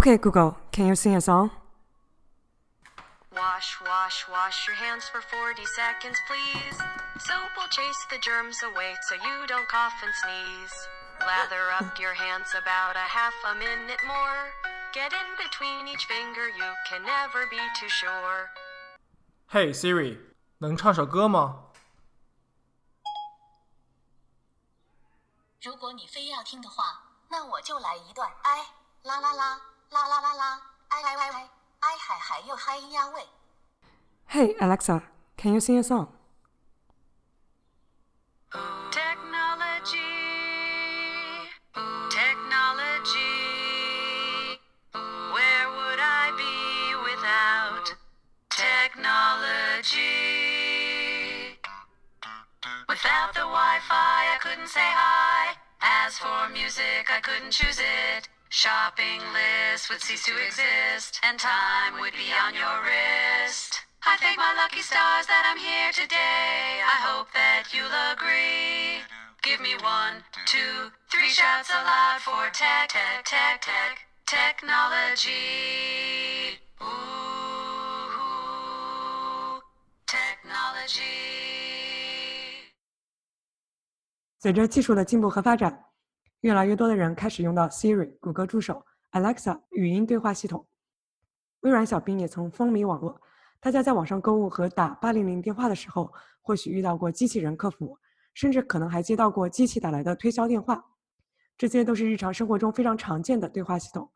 Okay, Google, can you sing a song? Wash, wash, wash your hands for 40 seconds, please. Soap will chase the germs away so you don't cough and sneeze. Lather up your hands about a half a minute more. Get in between each finger, you can never be too sure. Hey Siri，能唱首歌吗？如果你非要听的话，那我就来一段。哎，啦啦啦。 啦啦啦啦，哎哎哎哎，哎嗨嗨又嗨呀喂。Hey Alexa, can you sing a song? Technology, technology. Where would I be without technology? Without the Wi-Fi, I couldn't say hi. As for music, I couldn't choose it. Shopping list would cease to exist, and time would be on your wrist. I thank my lucky stars that I'm here today. I hope that you'll agree. Give me one, two, three shouts aloud for tech, tech, tech, tech, technology. Ooh, technology. 随着技术的进步和发展， 越来越多的人开始用到 Siri、谷歌助手、Alexa 语音对话系统。微软小冰也曾风靡网络。大家在网上购物和打八零零电话的时候，或许遇到过机器人客服，甚至可能还接到过机器打来的推销电话。这些都是日常生活中非常常见的对话系统。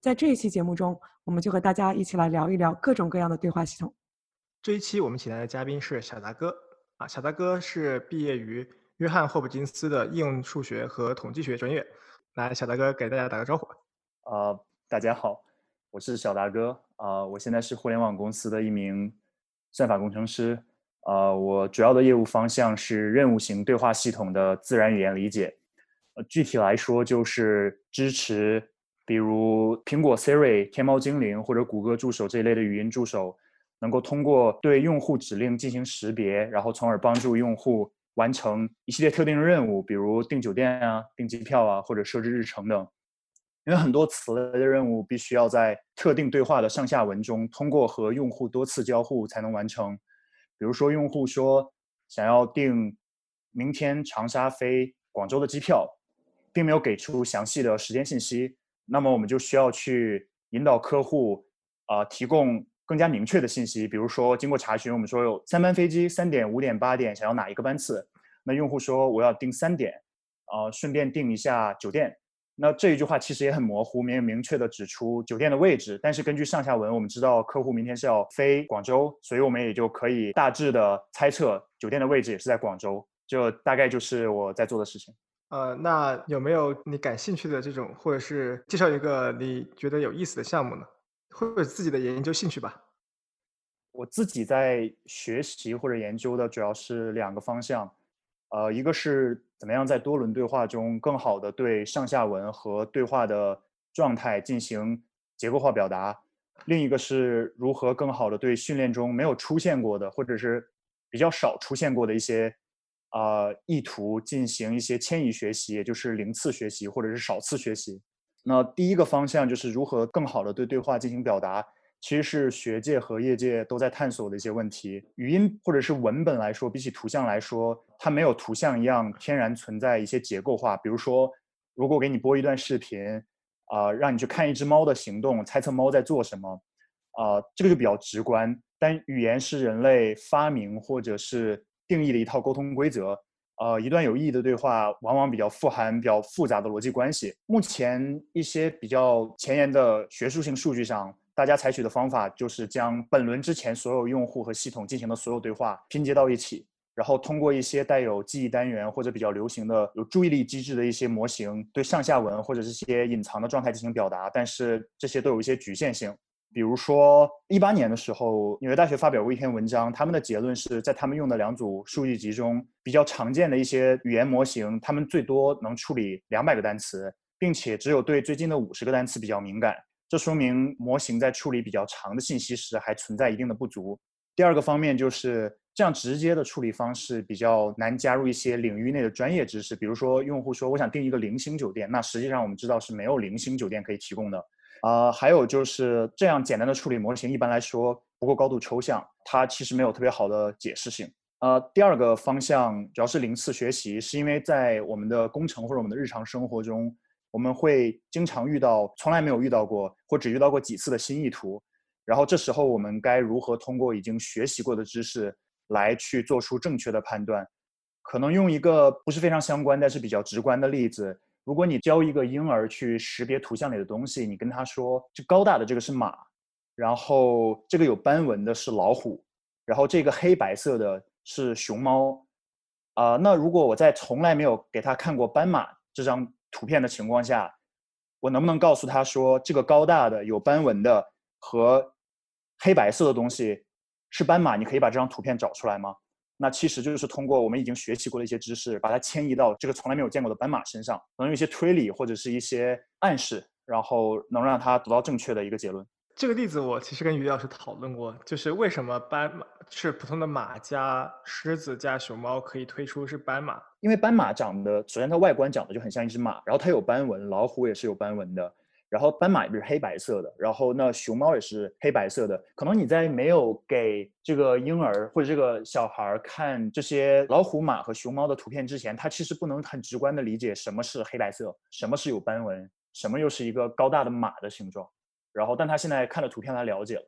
在这一期节目中，我们就和大家一起来聊一聊各种各样的对话系统。这一期我们请来的嘉宾是小达哥啊，小达哥是毕业于。约翰霍普金斯的应用数学和统计学专业，来，小达哥给大家打个招呼。呃，大家好，我是小达哥。啊，我现在是互联网公司的一名算法工程师。呃，我主要的业务方向是任务型对话系统的自然语言理解。呃，具体来说就是支持，比如苹果 Siri、天猫精灵或者谷歌助手这一类的语音助手，能够通过对用户指令进行识别，然后从而帮助用户。完成一系列特定的任务，比如订酒店啊、订机票啊，或者设置日程等。因为很多此类的任务必须要在特定对话的上下文中，通过和用户多次交互才能完成。比如说，用户说想要订明天长沙飞广州的机票，并没有给出详细的时间信息，那么我们就需要去引导客户啊提供。更加明确的信息，比如说经过查询，我们说有三班飞机，三点、五点、八点，想要哪一个班次？那用户说我要订三点，啊，顺便订一下酒店。那这一句话其实也很模糊，没有明确的指出酒店的位置。但是根据上下文，我们知道客户明天是要飞广州，所以我们也就可以大致的猜测酒店的位置也是在广州。就大概就是我在做的事情。呃，那有没有你感兴趣的这种，或者是介绍一个你觉得有意思的项目呢？会有自己的研究兴趣吧。我自己在学习或者研究的主要是两个方向，呃，一个是怎么样在多轮对话中更好的对上下文和对话的状态进行结构化表达，另一个是如何更好的对训练中没有出现过的或者是比较少出现过的一些啊意图进行一些迁移学习，也就是零次学习或者是少次学习。那第一个方向就是如何更好的对对话进行表达，其实是学界和业界都在探索的一些问题。语音或者是文本来说，比起图像来说，它没有图像一样天然存在一些结构化。比如说，如果给你播一段视频，啊，让你去看一只猫的行动，猜测猫在做什么，啊，这个就比较直观。但语言是人类发明或者是定义的一套沟通规则。呃，一段有意义的对话往往比较富含比较复杂的逻辑关系。目前一些比较前沿的学术性数据上，大家采取的方法就是将本轮之前所有用户和系统进行的所有对话拼接到一起，然后通过一些带有记忆单元或者比较流行的有注意力机制的一些模型，对上下文或者这些隐藏的状态进行表达，但是这些都有一些局限性。比如说，一八年的时候，纽约大学发表过一篇文章，他们的结论是在他们用的两组数据集中，比较常见的一些语言模型，他们最多能处理两百个单词，并且只有对最近的五十个单词比较敏感。这说明模型在处理比较长的信息时还存在一定的不足。第二个方面就是这样直接的处理方式比较难加入一些领域内的专业知识，比如说用户说我想订一个零星酒店，那实际上我们知道是没有零星酒店可以提供的。啊，还有就是这样简单的处理模型，一般来说不够高度抽象，它其实没有特别好的解释性。呃，第二个方向主要是零次学习，是因为在我们的工程或者我们的日常生活中，我们会经常遇到从来没有遇到过或只遇到过几次的新意图，然后这时候我们该如何通过已经学习过的知识来去做出正确的判断？可能用一个不是非常相关但是比较直观的例子。如果你教一个婴儿去识别图像里的东西，你跟他说这高大的这个是马，然后这个有斑纹的是老虎，然后这个黑白色的是熊猫，啊，那如果我在从来没有给他看过斑马这张图片的情况下，我能不能告诉他说这个高大的有斑纹的和黑白色的东西是斑马？你可以把这张图片找出来吗？那其实就是通过我们已经学习过的一些知识，把它迁移到这个从来没有见过的斑马身上，能用一些推理或者是一些暗示，然后能让它得到正确的一个结论。这个例子我其实跟于老师讨论过，就是为什么斑马是普通的马加狮子加熊猫可以推出是斑马？因为斑马长得，首先它外观长得就很像一只马，然后它有斑纹，老虎也是有斑纹的。然后斑马也是黑白色的，然后那熊猫也是黑白色的。可能你在没有给这个婴儿或者这个小孩看这些老虎、马和熊猫的图片之前，他其实不能很直观的理解什么是黑白色，什么是有斑纹，什么又是一个高大的马的形状。然后，但他现在看了图片，他了解了，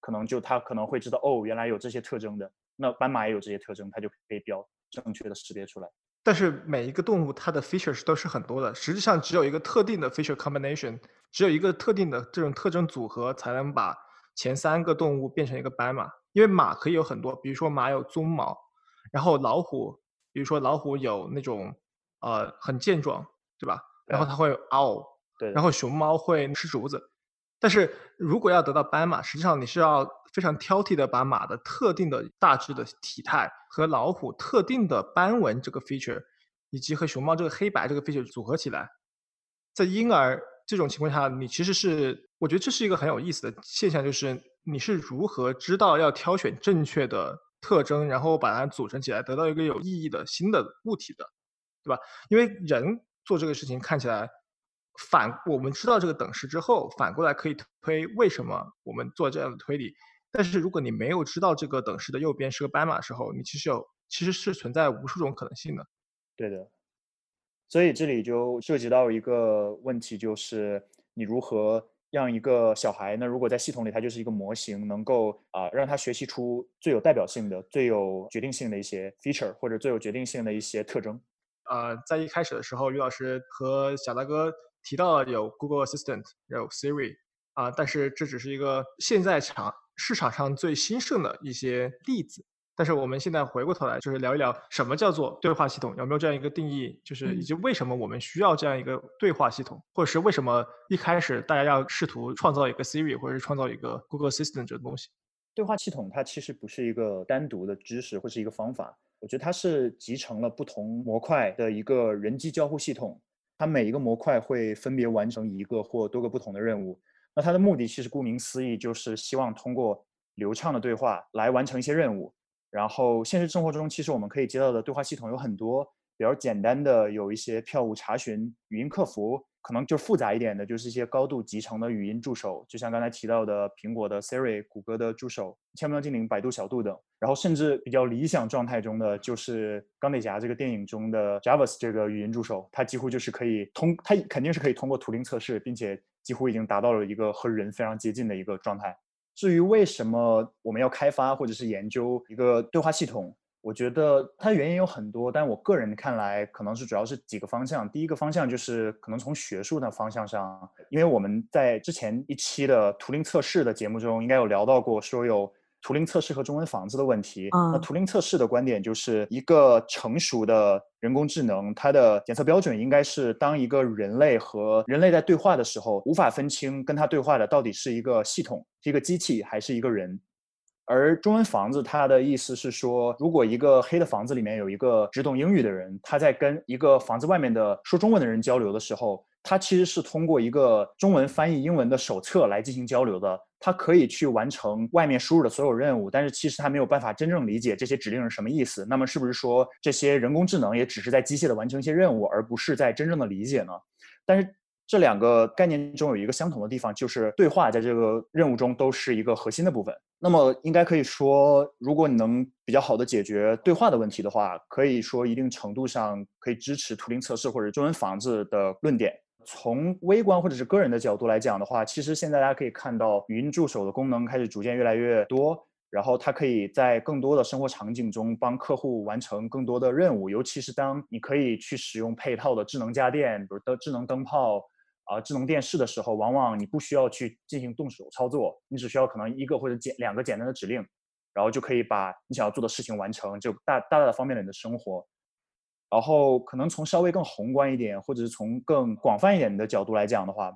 可能就他可能会知道，哦，原来有这些特征的。那斑马也有这些特征，他就可以标正确的识别出来。但是每一个动物它的 features 都是很多的，实际上只有一个特定的 feature combination，只有一个特定的这种特征组合才能把前三个动物变成一个斑马。因为马可以有很多，比如说马有鬃毛，然后老虎，比如说老虎有那种呃很健壮，对吧？然后它会嗷，对，然后熊猫会吃竹子。但是如果要得到斑马，实际上你是要非常挑剔的把马的特定的大致的体态和老虎特定的斑纹这个 feature，以及和熊猫这个黑白这个 feature 组合起来。在婴儿这种情况下，你其实是我觉得这是一个很有意思的现象，就是你是如何知道要挑选正确的特征，然后把它组成起来，得到一个有意义的新的物体的，对吧？因为人做这个事情看起来。反我们知道这个等式之后，反过来可以推为什么我们做这样的推理。但是如果你没有知道这个等式的右边是个斑马时候，你其实有其实是存在无数种可能性的。对的。所以这里就涉及到一个问题，就是你如何让一个小孩呢？如果在系统里它就是一个模型，能够啊让他学习出最有代表性的、最有决定性的一些 feature 或者最有决定性的一些特征。呃，在一开始的时候，于老师和小大哥。提到了有 Google Assistant，有 Siri，啊，但是这只是一个现在场市场上最兴盛的一些例子。但是我们现在回过头来，就是聊一聊什么叫做对话系统，有没有这样一个定义？就是以及为什么我们需要这样一个对话系统，或者是为什么一开始大家要试图创造一个 Siri，或者是创造一个 Google Assistant 这个东西？对话系统它其实不是一个单独的知识或是一个方法，我觉得它是集成了不同模块的一个人机交互系统。它每一个模块会分别完成一个或多个不同的任务。那它的目的其实顾名思义，就是希望通过流畅的对话来完成一些任务。然后现实生活中，其实我们可以接到的对话系统有很多，比较简单的有一些票务查询、语音客服。可能就复杂一点的，就是一些高度集成的语音助手，就像刚才提到的苹果的 Siri、谷歌的助手、千喵精灵、百度小度等。然后甚至比较理想状态中的，就是《钢铁侠》这个电影中的 Javas 这个语音助手，它几乎就是可以通，它肯定是可以通过图灵测试，并且几乎已经达到了一个和人非常接近的一个状态。至于为什么我们要开发或者是研究一个对话系统？我觉得它原因有很多，但我个人看来，可能是主要是几个方向。第一个方向就是可能从学术的方向上，因为我们在之前一期的图灵测试的节目中，应该有聊到过，说有图灵测试和中文房子的问题。那嗯图灵测试的观点就是一个成熟的人工智能，它的检测标准应该是当一个人类和人类在对话的时候，无法分清跟它对话的到底是一个系统、是一个机器还是一个人。而中文房子它的意思是说，如果一个黑的房子里面有一个只懂英语的人，他在跟一个房子外面的说中文的人交流的时候，他其实是通过一个中文翻译英文的手册来进行交流的。他可以去完成外面输入的所有任务，但是其实他没有办法真正理解这些指令是什么意思。那么是不是说这些人工智能也只是在机械的完成一些任务，而不是在真正的理解呢？但是这两个概念中有一个相同的地方，就是对话在这个任务中都是一个核心的部分。那么应该可以说，如果你能比较好的解决对话的问题的话，可以说一定程度上可以支持图灵测试或者中文房子的论点。从微观或者是个人的角度来讲的话，其实现在大家可以看到，语音助手的功能开始逐渐越来越多，然后它可以在更多的生活场景中帮客户完成更多的任务，尤其是当你可以去使用配套的智能家电，比如的智能灯泡啊、智能电视的时候，往往你不需要去进行动手操作，你只需要可能一个或者简两个简单的指令，然后就可以把你想要做的事情完成，就大大大的方便了你的生活。然后可能从稍微更宏观一点，或者是从更广泛一点的角度来讲的话，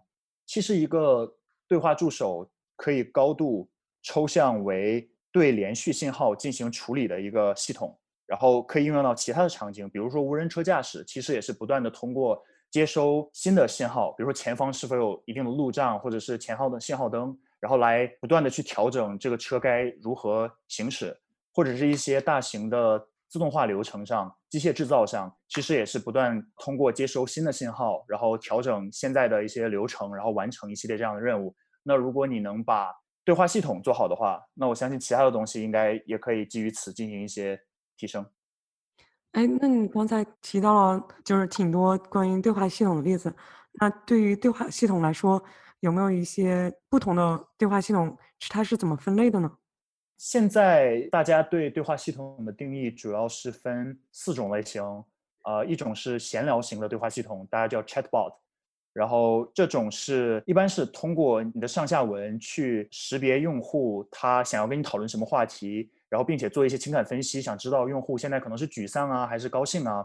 其实一个对话助手可以高度抽象为对连续信号进行处理的一个系统，然后可以应用到其他的场景，比如说无人车驾驶，其实也是不断的通过接收新的信号，比如说前方是否有一定的路障，或者是前后的信号灯，然后来不断的去调整这个车该如何行驶，或者是一些大型的自动化流程上、机械制造上，其实也是不断通过接收新的信号，然后调整现在的一些流程，然后完成一系列这样的任务。那如果你能把对话系统做好的话，那我相信其他的东西应该也可以基于此进行一些提升。哎，那你刚才提到了就是挺多关于对话系统的例子，那对于对话系统来说，有没有一些不同的对话系统是，它是怎么分类的呢？现在大家对对话系统的定义主要是分四种类型，呃，一种是闲聊型的对话系统，大家叫 chatbot，然后这种是一般是通过你的上下文去识别用户他想要跟你讨论什么话题，然后并且做一些情感分析，想知道用户现在可能是沮丧啊还是高兴啊。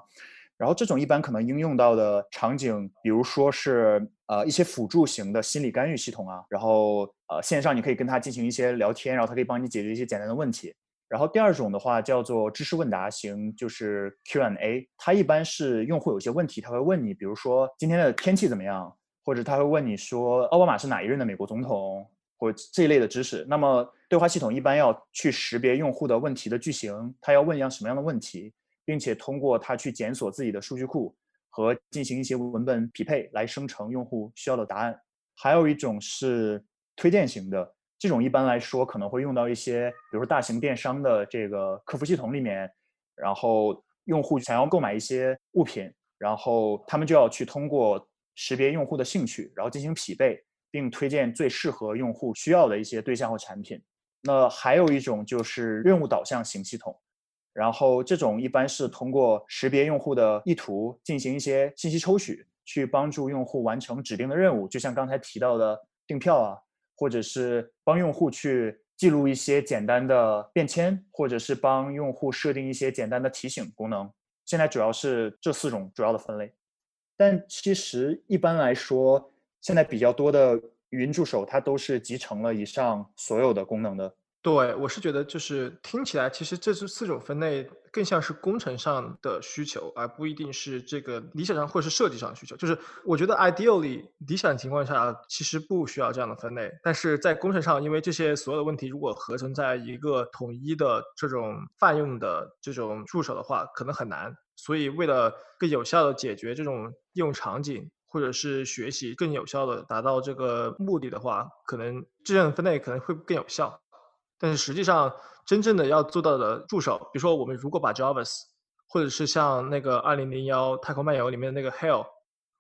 然后这种一般可能应用到的场景，比如说是呃一些辅助型的心理干预系统啊，然后呃线上你可以跟他进行一些聊天，然后他可以帮你解决一些简单的问题。然后第二种的话叫做知识问答型，就是 Q&A，它一般是用户有些问题他会问你，比如说今天的天气怎么样，或者他会问你说奥巴马是哪一任的美国总统，或这一类的知识。那么对话系统一般要去识别用户的问题的句型，他要问一样什么样的问题。并且通过它去检索自己的数据库和进行一些文本匹配，来生成用户需要的答案。还有一种是推荐型的，这种一般来说可能会用到一些，比如说大型电商的这个客服系统里面，然后用户想要购买一些物品，然后他们就要去通过识别用户的兴趣，然后进行匹配，并推荐最适合用户需要的一些对象或产品。那还有一种就是任务导向型系统。然后这种一般是通过识别用户的意图，进行一些信息抽取，去帮助用户完成指定的任务。就像刚才提到的订票啊，或者是帮用户去记录一些简单的便签，或者是帮用户设定一些简单的提醒功能。现在主要是这四种主要的分类，但其实一般来说，现在比较多的语音助手它都是集成了以上所有的功能的。对，我是觉得就是听起来，其实这是四种分类更像是工程上的需求，而不一定是这个理想上或者是设计上的需求。就是我觉得 ideally 理想情况下其实不需要这样的分类，但是在工程上，因为这些所有的问题如果合成在一个统一的这种泛用的这种助手的话，可能很难。所以为了更有效的解决这种应用场景。或者是学习更有效的达到这个目的的话，可能这样分类可能会更有效。但是实际上，真正的要做到的助手，比如说我们如果把 Jarvis，或者是像那个二零零幺太空漫游里面的那个 Hell，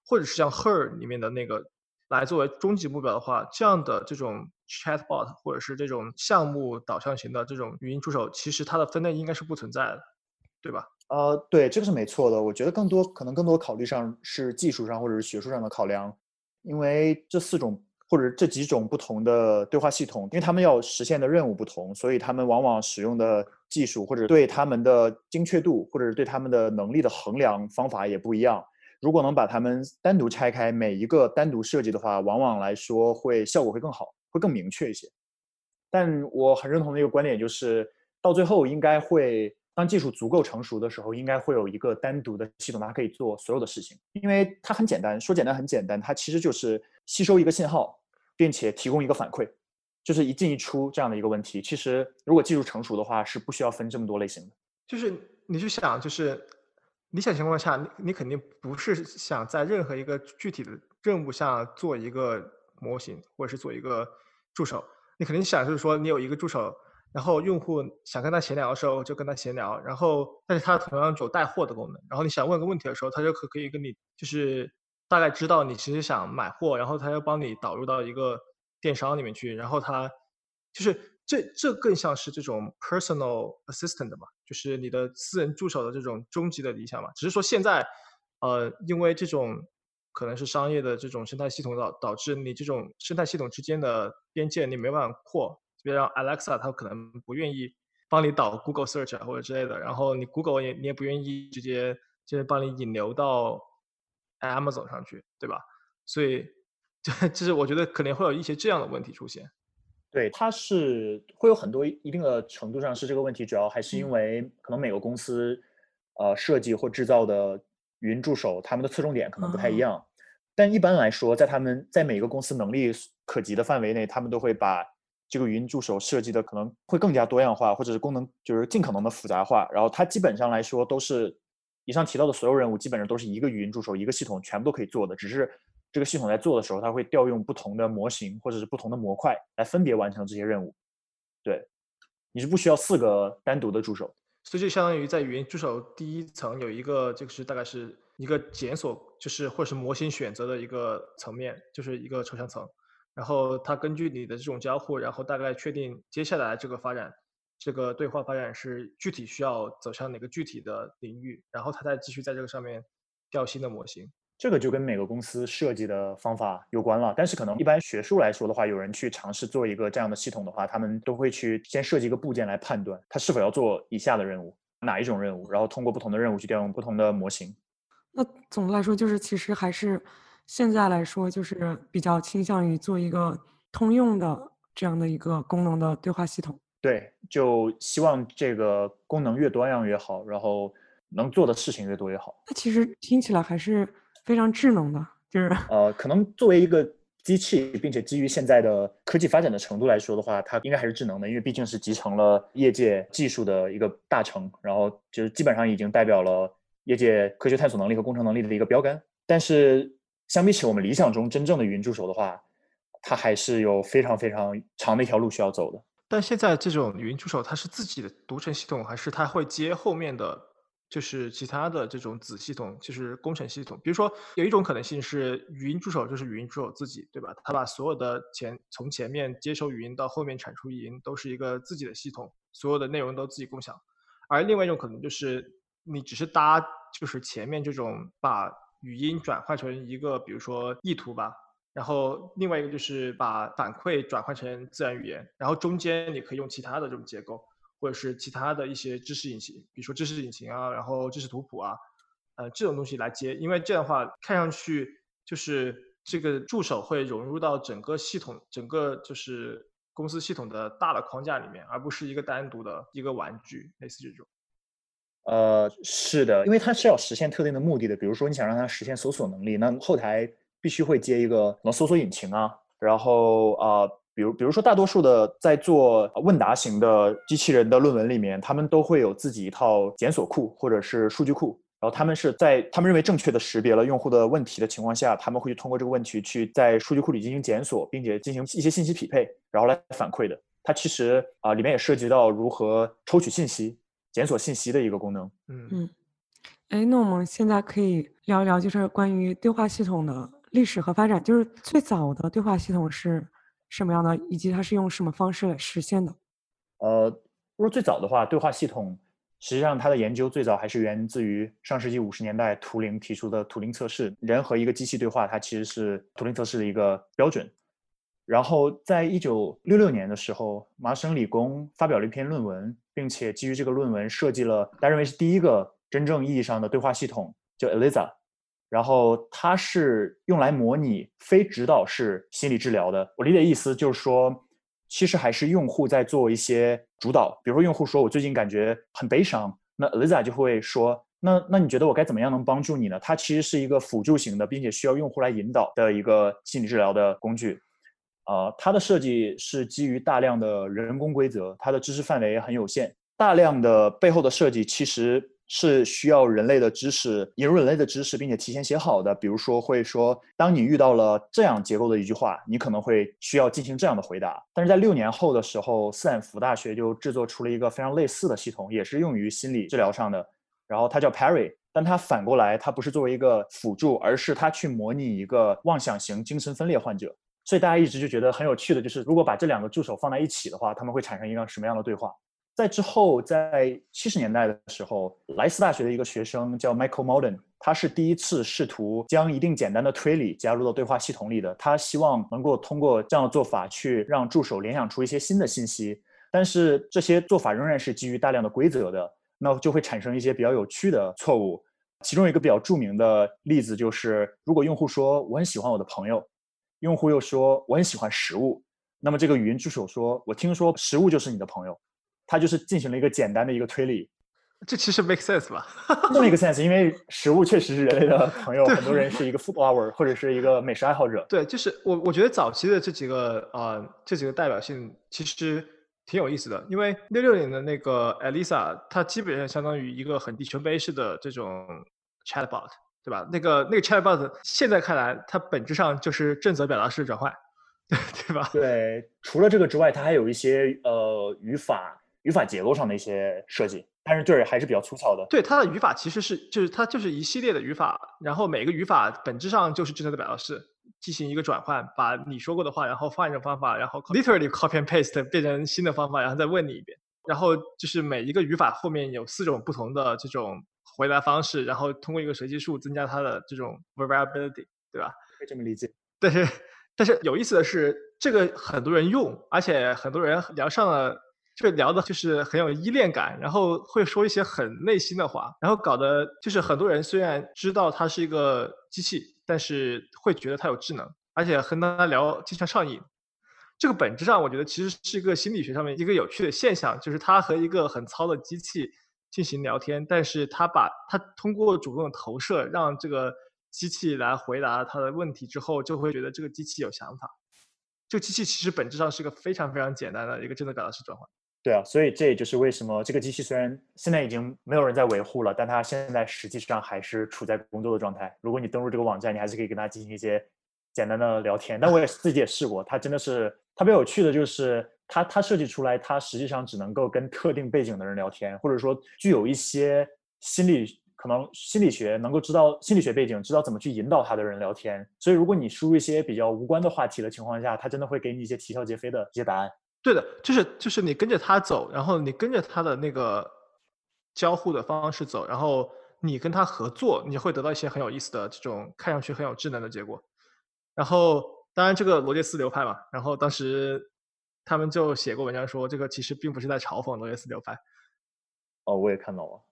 或者是像 Her 里面的那个来作为终极目标的话，这样的这种 Chatbot 或者是这种项目导向型的这种语音助手，其实它的分类应该是不存在的，对吧？呃，对，这个是没错的。我觉得更多可能更多考虑上是技术上或者是学术上的考量，因为这四种或者这几种不同的对话系统，因为他们要实现的任务不同，所以他们往往使用的技术或者对他们的精确度，或者是对他们的能力的衡量方法也不一样。如果能把它们单独拆开，每一个单独设计的话，往往来说会效果会更好，会更明确一些。但我很认同的一个观点就是，到最后应该会。当技术足够成熟的时候，应该会有一个单独的系统，它可以做所有的事情，因为它很简单。说简单很简单，它其实就是吸收一个信号，并且提供一个反馈，就是一进一出这样的一个问题。其实如果技术成熟的话，是不需要分这么多类型的。就是你去想，就是理想情况下，你你肯定不是想在任何一个具体的任务上做一个模型，或者是做一个助手。你肯定想就是说，你有一个助手。然后用户想跟他闲聊的时候，就跟他闲聊。然后，但是他同样有带货的功能。然后你想问个问题的时候，他就可可以跟你就是大概知道你其实想买货，然后他要帮你导入到一个电商里面去。然后他就是这这更像是这种 personal assistant 嘛，就是你的私人助手的这种终极的理想嘛。只是说现在，呃，因为这种可能是商业的这种生态系统导导致你这种生态系统之间的边界你没办法扩。比如让 Alexa，它可能不愿意帮你导 Google Search 或者之类的，然后你 Google 也你也不愿意直接就是帮你引流到 Amazon 上去，对吧？所以 这这是我觉得可能会有一些这样的问题出现。对，它是会有很多一定的程度上是这个问题，主要还是因为可能每个公司呃设计或制造的语音助手，他们的侧重点可能不太一样。但一般来说，在他们在每个公司能力可及的范围内，他们都会把。这个语音助手设计的可能会更加多样化，或者是功能就是尽可能的复杂化。然后它基本上来说都是以上提到的所有任务，基本上都是一个语音助手一个系统全部都可以做的。只是这个系统在做的时候，它会调用不同的模型或者是不同的模块来分别完成这些任务。对，你是不需要四个单独的助手，所以就相当于在语音助手第一层有一个，就是大概是一个检索，就是或者是模型选择的一个层面，就是一个抽象层。然后它根据你的这种交互，然后大概确定接下来这个发展，这个对话发展是具体需要走向哪个具体的领域，然后它再继续在这个上面调新的模型。这个就跟每个公司设计的方法有关了。但是可能一般学术来说的话，有人去尝试做一个这样的系统的话，他们都会去先设计一个部件来判断它是否要做以下的任务，哪一种任务，然后通过不同的任务去调用不同的模型。那总的来说，就是其实还是。现在来说，就是比较倾向于做一个通用的这样的一个功能的对话系统。对，就希望这个功能越多样越好，然后能做的事情越多越好。那其实听起来还是非常智能的，就是呃，可能作为一个机器，并且基于现在的科技发展的程度来说的话，它应该还是智能的，因为毕竟是集成了业界技术的一个大成，然后就是基本上已经代表了业界科学探索能力和工程能力的一个标杆。但是。相比起我们理想中真正的语音助手的话，它还是有非常非常长的一条路需要走的。但现在这种语音助手，它是自己的独成系统，还是它会接后面的就是其他的这种子系统，就是工程系统？比如说，有一种可能性是语音助手就是语音助手自己，对吧？它把所有的前从前面接收语音到后面产出语音都是一个自己的系统，所有的内容都自己共享。而另外一种可能就是你只是搭，就是前面这种把。语音转换成一个，比如说意图吧，然后另外一个就是把反馈转换成自然语言，然后中间你可以用其他的这种结构，或者是其他的一些知识引擎，比如说知识引擎啊，然后知识图谱啊，呃这种东西来接，因为这样的话看上去就是这个助手会融入到整个系统，整个就是公司系统的大的框架里面，而不是一个单独的一个玩具，类似这种。呃，是的，因为它是要实现特定的目的的。比如说，你想让它实现搜索能力，那后台必须会接一个能搜索引擎啊。然后啊，比如比如说，大多数的在做问答型的机器人的论文里面，他们都会有自己一套检索库或者是数据库。然后他们是在他们认为正确的识别了用户的问题的情况下，他们会去通过这个问题去在数据库里进行检索，并且进行一些信息匹配，然后来反馈的。它其实啊，里面也涉及到如何抽取信息。检索信息的一个功能。嗯嗯，哎，那我们现在可以聊一聊，就是关于对话系统的历史和发展。就是最早的对话系统是什么样的，以及它是用什么方式来实现的？呃，如果最早的话，对话系统实际上它的研究最早还是源自于上世纪五十年代图灵提出的图灵测试。人和一个机器对话，它其实是图灵测试的一个标准。然后在一九六六年的时候，麻省理工发表了一篇论文，并且基于这个论文设计了他认为是第一个真正意义上的对话系统，叫 Eliza。然后它是用来模拟非指导式心理治疗的。我理解意思就是说，其实还是用户在做一些主导。比如说，用户说我最近感觉很悲伤，那 Eliza 就会说，那那你觉得我该怎么样能帮助你呢？它其实是一个辅助型的，并且需要用户来引导的一个心理治疗的工具。呃，它的设计是基于大量的人工规则，它的知识范围很有限，大量的背后的设计其实。是需要人类的知识，引入人类的知识，并且提前写好的。比如说，会说，当你遇到了这样结构的一句话，你可能会需要进行这样的回答。但是在六年后的时候，斯坦福大学就制作出了一个非常类似的系统，也是用于心理治疗上的。然后它叫 Perry，但它反过来，它不是作为一个辅助，而是它去模拟一个妄想型精神分裂患者。所以大家一直就觉得很有趣的就是，如果把这两个助手放在一起的话，他们会产生一个什么样的对话？在之后，在七十年代的时候，莱斯大学的一个学生叫 Michael Molden，他是第一次试图将一定简单的推理加入到对话系统里的。他希望能够通过这样的做法去让助手联想出一些新的信息，但是这些做法仍然是基于大量的规则的，那就会产生一些比较有趣的错误。其中一个比较著名的例子就是，如果用户说我很喜欢我的朋友，用户又说我很喜欢食物，那么这个语音助手说我听说食物就是你的朋友。他就是进行了一个简单的一个推理，这其实 make sense 吧？make sense，因为食物确实是人类的朋友，很多人是一个 food lover 或者是一个美食爱好者。对，就是我我觉得早期的这几个呃这几个代表性其实挺有意思的，因为六六年的那个 Elisa，它基本上相当于一个很低权威式的这种 chatbot，对吧？那个那个 chatbot 现在看来，它本质上就是正则表达式转换，对 对吧？对，除了这个之外，它还有一些呃语法。语法结构上的一些设计，但是就是还是比较粗糙的。对它的语法其实是就是它就是一系列的语法，然后每个语法本质上就是正则的表达式进行一个转换，把你说过的话，然后换一种方法，然后 literally copy and paste 变成新的方法，然后再问你一遍。然后就是每一个语法后面有四种不同的这种回答方式，然后通过一个随机数增加它的这种 variability，对吧？可以这么理解。但是但是有意思的是，这个很多人用，而且很多人聊上了。就聊的就是很有依恋感，然后会说一些很内心的话，然后搞得就是很多人虽然知道它是一个机器，但是会觉得它有智能，而且和它聊经常上瘾。这个本质上我觉得其实是一个心理学上面一个有趣的现象，就是它和一个很糙的机器进行聊天，但是他把他通过主动的投射让这个机器来回答他的问题之后，就会觉得这个机器有想法。这个机器其实本质上是个非常非常简单的一个真的表达式转换。对啊，所以这也就是为什么这个机器虽然现在已经没有人在维护了，但它现在实际上还是处在工作的状态。如果你登录这个网站，你还是可以跟它进行一些简单的聊天。但我也自己也试过，它真的是特别有趣的，就是它它设计出来，它实际上只能够跟特定背景的人聊天，或者说具有一些心理可能心理学能够知道心理学背景，知道怎么去引导他的人聊天。所以如果你输入一些比较无关的话题的情况下，它真的会给你一些啼笑皆非的一些答案。对的，就是就是你跟着他走，然后你跟着他的那个交互的方式走，然后你跟他合作，你会得到一些很有意思的这种看上去很有智能的结果。然后当然这个罗杰斯流派嘛，然后当时他们就写过文章说，这个其实并不是在嘲讽罗杰斯流派。哦，我也看到了。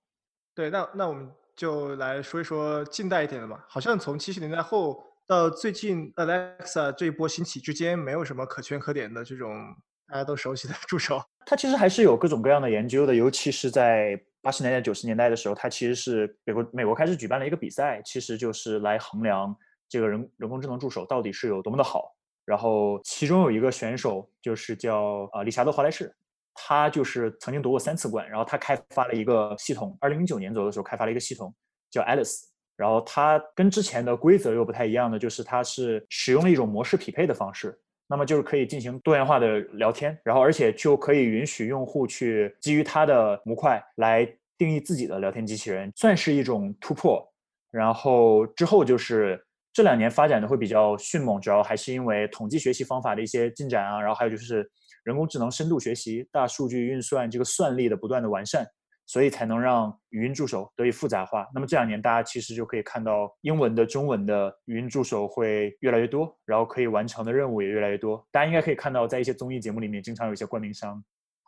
对，那那我们就来说一说近代一点的吧，好像从七十年代后到最近 Alexa 这一波兴起之间，没有什么可圈可点的这种。大家都熟悉的助手，它其实还是有各种各样的研究的，尤其是在八十年代、九十年代的时候，它其实是美国美国开始举办了一个比赛，其实就是来衡量这个人人工智能助手到底是有多么的好。然后其中有一个选手就是叫啊理查德华莱士，他就是曾经夺过三次冠，然后他开发了一个系统，二零零九年左右的时候开发了一个系统叫 Alice，然后它跟之前的规则又不太一样的，就是它是使用了一种模式匹配的方式。那么就是可以进行多元化的聊天，然后而且就可以允许用户去基于他的模块来定义自己的聊天机器人，算是一种突破。然后之后就是这两年发展的会比较迅猛，主要还是因为统计学习方法的一些进展啊，然后还有就是人工智能深度学习、大数据运算这个算力的不断的完善，所以才能让语音助手得以复杂化。那么这两年大家其实就可以看到，英文的、中文的语音助手会越来越多，然后可以完成的任务也越来越多。大家应该可以看到，在一些综艺节目里面，经常有一些冠名商。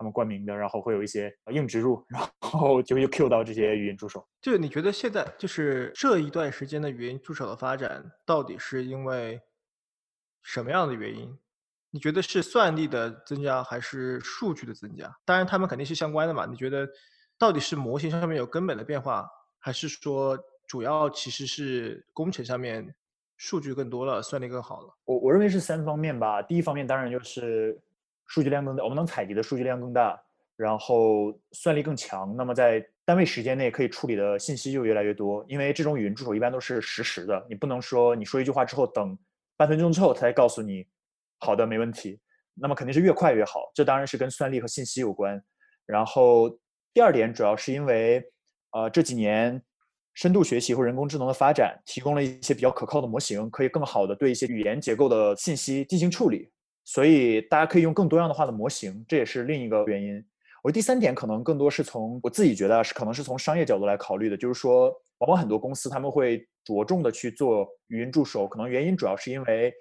他们冠名的，然后会有一些硬植入，然后就会 Q 到这些语音助手。就你觉得现在就是这一段时间的语音助手的发展，到底是因为什么样的原因？你觉得是算力的增加，还是数据的增加？当然，他们肯定是相关的嘛。你觉得到底是模型上面有根本的变化，还是说主要其实是工程上面数据更多了，算力更好了？我我认为是三方面吧。第一方面当然就是。数据量更大，我们能采集的数据量更大，然后算力更强，那么在单位时间内可以处理的信息就越来越多。因为这种语音助手一般都是实时的，你不能说你说一句话之后等半分钟之后才告诉你，好的没问题。那么肯定是越快越好，这当然是跟算力和信息有关。然后第二点主要是因为，呃这几年深度学习或人工智能的发展，提供了一些比较可靠的模型，可以更好的对一些语言结构的信息进行处理。所以大家可以用更多样化的模型，这也是另一个原因。我第三点可能更多是从我自己觉得是可能是从商业角度来考虑的，就是说，往往很多公司他们会着重的去做语音助手，可能原因主要是因为，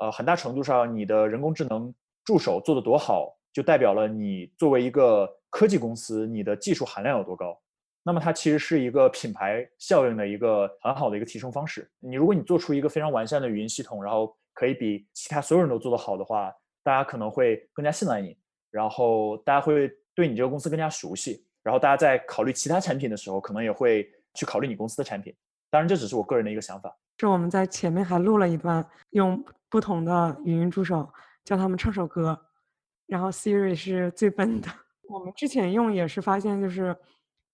呃，很大程度上你的人工智能助手做的多好，就代表了你作为一个科技公司，你的技术含量有多高。那么它其实是一个品牌效应的一个很好的一个提升方式。你如果你做出一个非常完善的语音系统，然后可以比其他所有人都做得好的话，大家可能会更加信赖你，然后大家会对你这个公司更加熟悉，然后大家在考虑其他产品的时候，可能也会去考虑你公司的产品。当然，这只是我个人的一个想法。是我们在前面还录了一段，用不同的语音助手教他们唱首歌，然后 Siri 是最笨的。我们之前用也是发现，就是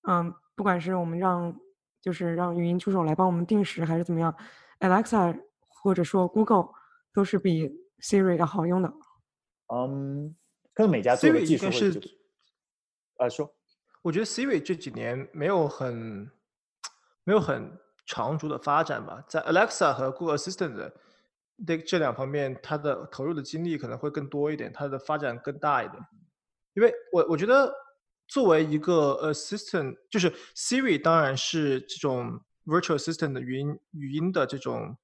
嗯，不管是我们让就是让语音助手来帮我们定时，还是怎么样，Alexa 或者说 Google。都是比 Siri 要好用的。嗯，可能每家做的技术是，啊说，我觉得 Siri 这几年没有很没有很长足的发展吧，在 Alexa 和 Google Assistant 的这这两方面，它的投入的精力可能会更多一点，它的发展更大一点。因为我我觉得作为一个 Assistant，就是 Siri 当然是这种 Virtual Assistant 的语音语音的这种。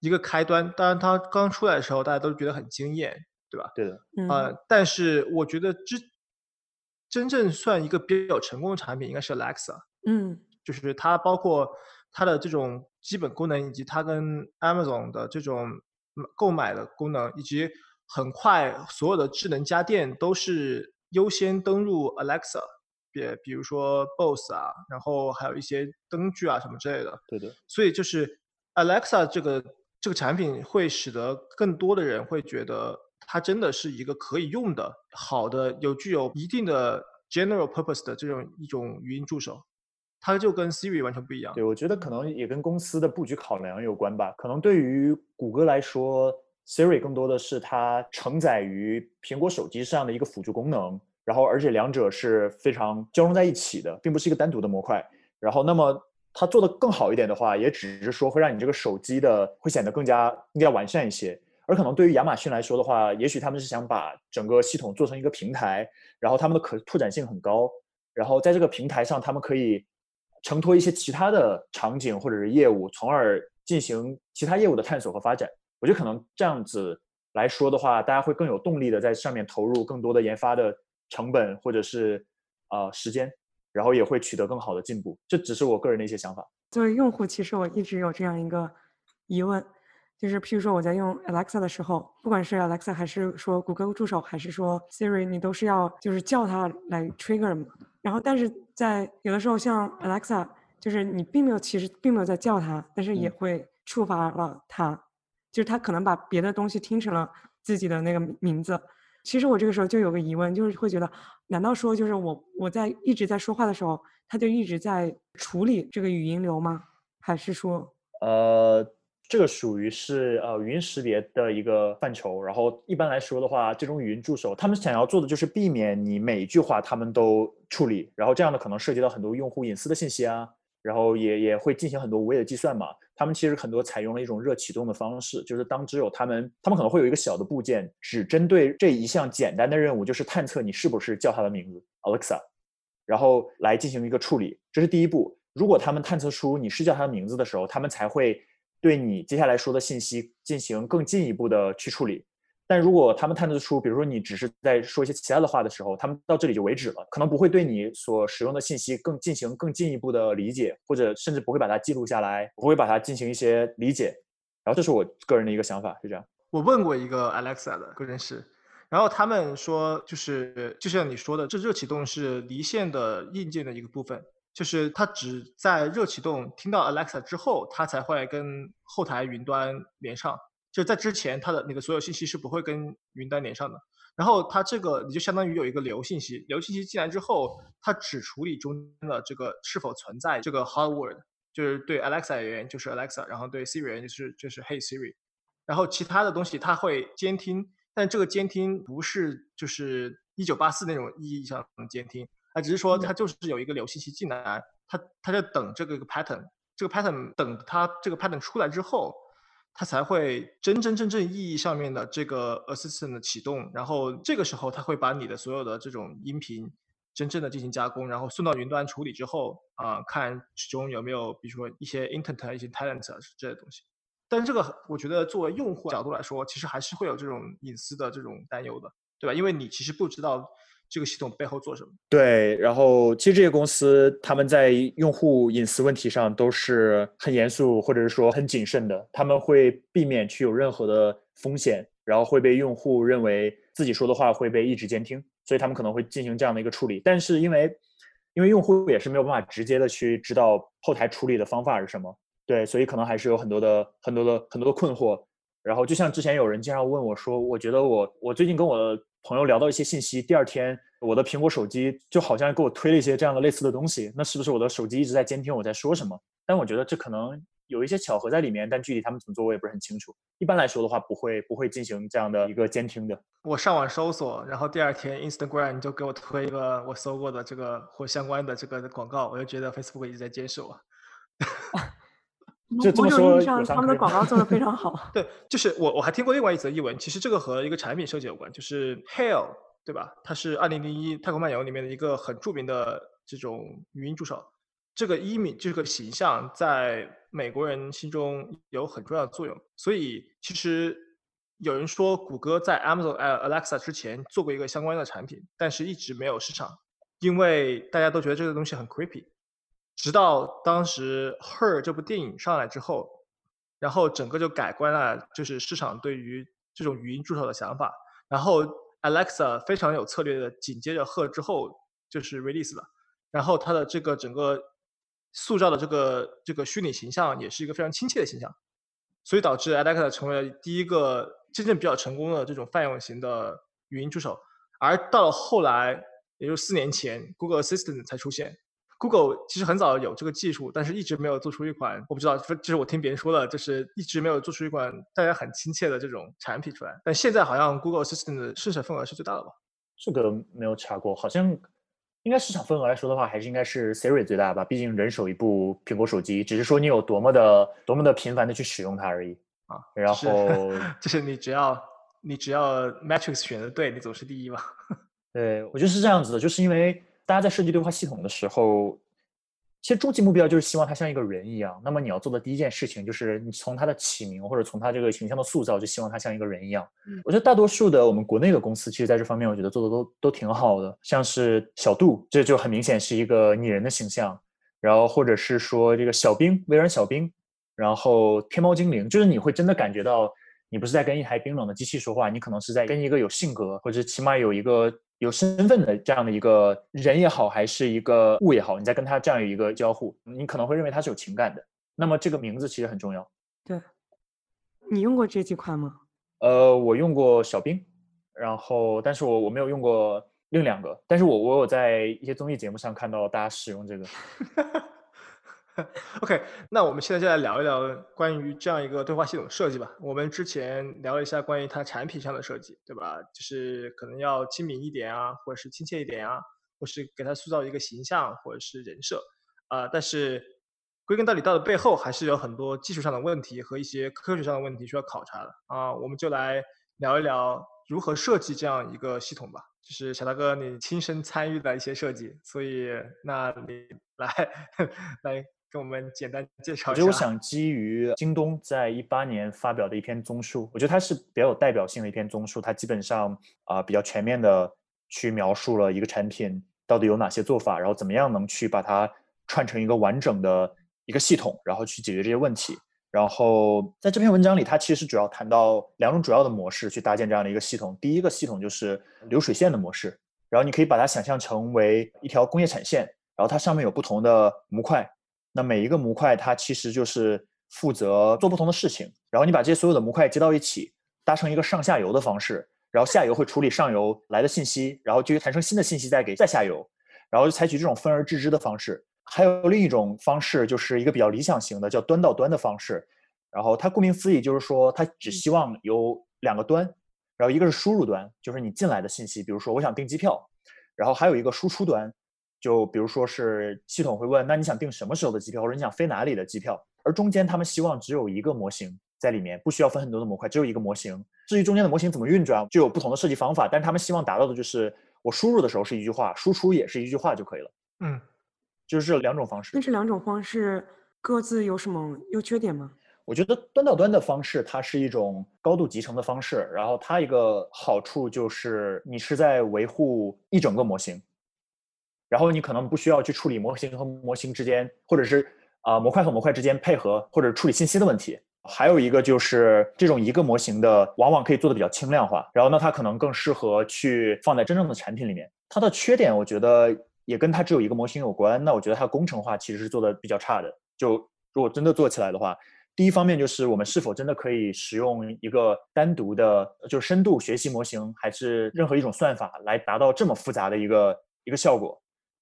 一个开端，当然它刚出来的时候，大家都觉得很惊艳，对吧？对的。呃，但是我觉得之真正算一个比较成功的产品，应该是 Alexa。嗯，就是它包括它的这种基本功能，以及它跟 Amazon 的这种购买的功能，以及很快所有的智能家电都是优先登入 Alexa，比比如说 BOSS 啊，然后还有一些灯具啊什么之类的。对的。所以就是 Alexa 这个。这个产品会使得更多的人会觉得它真的是一个可以用的、好的、有具有一定的 general purpose 的这种一种语音助手，它就跟 Siri 完全不一样。对，我觉得可能也跟公司的布局考量有关吧。可能对于谷歌来说，Siri 更多的是它承载于苹果手机上的一个辅助功能，然后而且两者是非常交融在一起的，并不是一个单独的模块。然后那么。它做的更好一点的话，也只是说会让你这个手机的会显得更加更加完善一些。而可能对于亚马逊来说的话，也许他们是想把整个系统做成一个平台，然后他们的可拓展性很高，然后在这个平台上，他们可以承托一些其他的场景或者是业务，从而进行其他业务的探索和发展。我觉得可能这样子来说的话，大家会更有动力的在上面投入更多的研发的成本或者是呃时间。然后也会取得更好的进步，这只是我个人的一些想法。作为用户，其实我一直有这样一个疑问，就是譬如说我在用 Alexa 的时候，不管是 Alexa 还是说谷歌助手，还是说 Siri，你都是要就是叫它来 trigger 嘛。然后，但是在有的时候，像 Alexa，就是你并没有其实并没有在叫它，但是也会触发了它，就是它可能把别的东西听成了自己的那个名字。其实我这个时候就有个疑问，就是会觉得，难道说就是我我在一直在说话的时候，他就一直在处理这个语音流吗？还是说，呃，这个属于是呃语音识别的一个范畴。然后一般来说的话，这种语音助手，他们想要做的就是避免你每一句话他们都处理，然后这样的可能涉及到很多用户隐私的信息啊。然后也也会进行很多无谓的计算嘛。他们其实很多采用了一种热启动的方式，就是当只有他们，他们可能会有一个小的部件，只针对这一项简单的任务，就是探测你是不是叫它的名字 Alexa。然后来进行一个处理，这是第一步。如果他们探测出你是叫他的名字的时候，他们才会对你接下来说的信息进行更进一步的去处理。但如果他们探测出，比如说你只是在说一些其他的话的时候，他们到这里就为止了，可能不会对你所使用的信息更进行更进一步的理解，或者甚至不会把它记录下来，不会把它进行一些理解。然后这是我个人的一个想法，是这样。我问过一个 Alexa 的工程师，然后他们说，就是就像你说的，这热启动是离线的硬件的一个部分，就是它只在热启动听到 Alexa 之后，它才会跟后台云端连上。就在之前，它的那个所有信息是不会跟云端连上的。然后它这个你就相当于有一个流信息，流信息进来之后，它只处理中间的这个是否存在这个 hard word，就是对 Alexa 而言就是 Alexa，然后对 Siri 而言就是就是 Hey Siri，然后其他的东西它会监听，但这个监听不是就是一九八四那种意义上的监听，它，只是说它就是有一个流信息进来，它它在等这个一个 pattern，这个 pattern 等它这个 pattern 出来之后。它才会真真正正意义上面的这个 assistant 的启动，然后这个时候它会把你的所有的这种音频真正的进行加工，然后送到云端处理之后啊，看其中有没有比如说一些 intent 一些 talent 这些东西。但是这个我觉得作为用户角度来说，其实还是会有这种隐私的这种担忧的，对吧？因为你其实不知道。这个系统背后做什么？对，然后其实这些公司他们在用户隐私问题上都是很严肃，或者是说很谨慎的。他们会避免去有任何的风险，然后会被用户认为自己说的话会被一直监听，所以他们可能会进行这样的一个处理。但是因为因为用户也是没有办法直接的去知道后台处理的方法是什么，对，所以可能还是有很多的很多的很多的困惑。然后就像之前有人经常问我说，我觉得我我最近跟我的朋友聊到一些信息，第二天我的苹果手机就好像给我推了一些这样的类似的东西，那是不是我的手机一直在监听我在说什么？但我觉得这可能有一些巧合在里面，但具体他们怎么做我也不是很清楚。一般来说的话，不会不会进行这样的一个监听的。我上网搜索，然后第二天 Instagram 就给我推一个我搜过的这个或相关的这个广告，我就觉得 Facebook 一直在监视我。就这么说，他们的广告做的非常好。对，就是我我还听过另外一则译文，其实这个和一个产品设计有关，就是 Hail，对吧？它是二零零一太空漫游里面的一个很著名的这种语音助手。这个伊米这个形象在美国人心中有很重要的作用，所以其实有人说谷歌在 Amazon Alexa 之前做过一个相关的产品，但是一直没有市场，因为大家都觉得这个东西很 creepy。直到当时《Her》这部电影上来之后，然后整个就改观了，就是市场对于这种语音助手的想法。然后 Alexa 非常有策略的，紧接着《Her》之后就是 release 了。然后它的这个整个塑造的这个这个虚拟形象也是一个非常亲切的形象，所以导致 Alexa 成为了第一个真正比较成功的这种泛用型的语音助手。而到了后来，也就是四年前，Google Assistant 才出现。Google 其实很早有这个技术，但是一直没有做出一款，我不知道，这是我听别人说的，就是一直没有做出一款大家很亲切的这种产品出来。但现在好像 Google Assistant 的市场份额是最大的吧？这个没有查过，好像应该市场份额来说的话，还是应该是 Siri 最大吧？毕竟人手一部苹果手机，只是说你有多么的多么的频繁的去使用它而已啊。然后就是你只要你只要 Matrix 选的对，你总是第一吧？对，我觉得是这样子的，就是因为。大家在设计对话系统的时候，其实终极目标就是希望它像一个人一样。那么你要做的第一件事情，就是你从它的起名或者从它这个形象的塑造，就希望它像一个人一样。我觉得大多数的我们国内的公司，其实在这方面，我觉得做的都都挺好的。像是小度，这就很明显是一个拟人的形象。然后或者是说这个小冰，微软小冰，然后天猫精灵，就是你会真的感觉到，你不是在跟一台冰冷的机器说话，你可能是在跟一个有性格或者起码有一个。有身份的这样的一个人也好，还是一个物也好，你在跟他这样有一个交互，你可能会认为他是有情感的。那么这个名字其实很重要。对，你用过这几款吗？呃，我用过小冰，然后但是我我没有用过另两个，但是我我有在一些综艺节目上看到大家使用这个。OK，那我们现在就来聊一聊关于这样一个对话系统设计吧。我们之前聊了一下关于它产品上的设计，对吧？就是可能要亲民一点啊，或者是亲切一点啊，或是给它塑造一个形象或者是人设啊。但是归根到底，到了背后还是有很多技术上的问题和一些科学上的问题需要考察的啊。我们就来聊一聊如何设计这样一个系统吧。就是小大哥你亲身参与的一些设计，所以那你来 来跟我们简单介绍一下。我觉得我想基于京东在一八年发表的一篇综述，我觉得它是比较有代表性的一篇综述，它基本上啊、比较全面的去描述了一个产品到底有哪些做法，然后怎么样能去把它串成一个完整的一个系统，然后去解决这些问题。然后在这篇文章里，它其实主要谈到两种主要的模式去搭建这样的一个系统。第一个系统就是流水线的模式，然后你可以把它想象成为一条工业产线，然后它上面有不同的模块，那每一个模块它其实就是负责做不同的事情，然后你把这些所有的模块接到一起，搭成一个上下游的方式，然后下游会处理上游来的信息，然后就产生新的信息再给再下游，然后就采取这种分而治之的方式。还有另一种方式，就是一个比较理想型的，叫端到端的方式。然后它顾名思义就是说，它只希望有两个端，然后一个是输入端，就是你进来的信息，比如说我想订机票，然后还有一个输出端，就比如说是系统会问，那你想订什么时候的机票，或者你想飞哪里的机票？而中间他们希望只有一个模型在里面，不需要分很多的模块，只有一个模型。至于中间的模型怎么运转，就有不同的设计方法，但是他们希望达到的就是我输入的时候是一句话，输出也是一句话就可以了。嗯，就是这两种方式那。这两种方式各自有什么优缺点吗？我觉得端到端的方式，它是一种高度集成的方式，然后它一个好处就是你是在维护一整个模型，然后你可能不需要去处理模型和模型之间，或者是啊、模块和模块之间配合或者处理信息的问题。还有一个就是这种一个模型的，往往可以做的比较轻量化，然后呢，它可能更适合去放在真正的产品里面。它的缺点，我觉得也跟它只有一个模型有关。那我觉得它工程化其实是做的比较差的。就如果真的做起来的话，第一方面就是我们是否真的可以使用一个单独的，就是深度学习模型，还是任何一种算法来达到这么复杂的一个一个效果？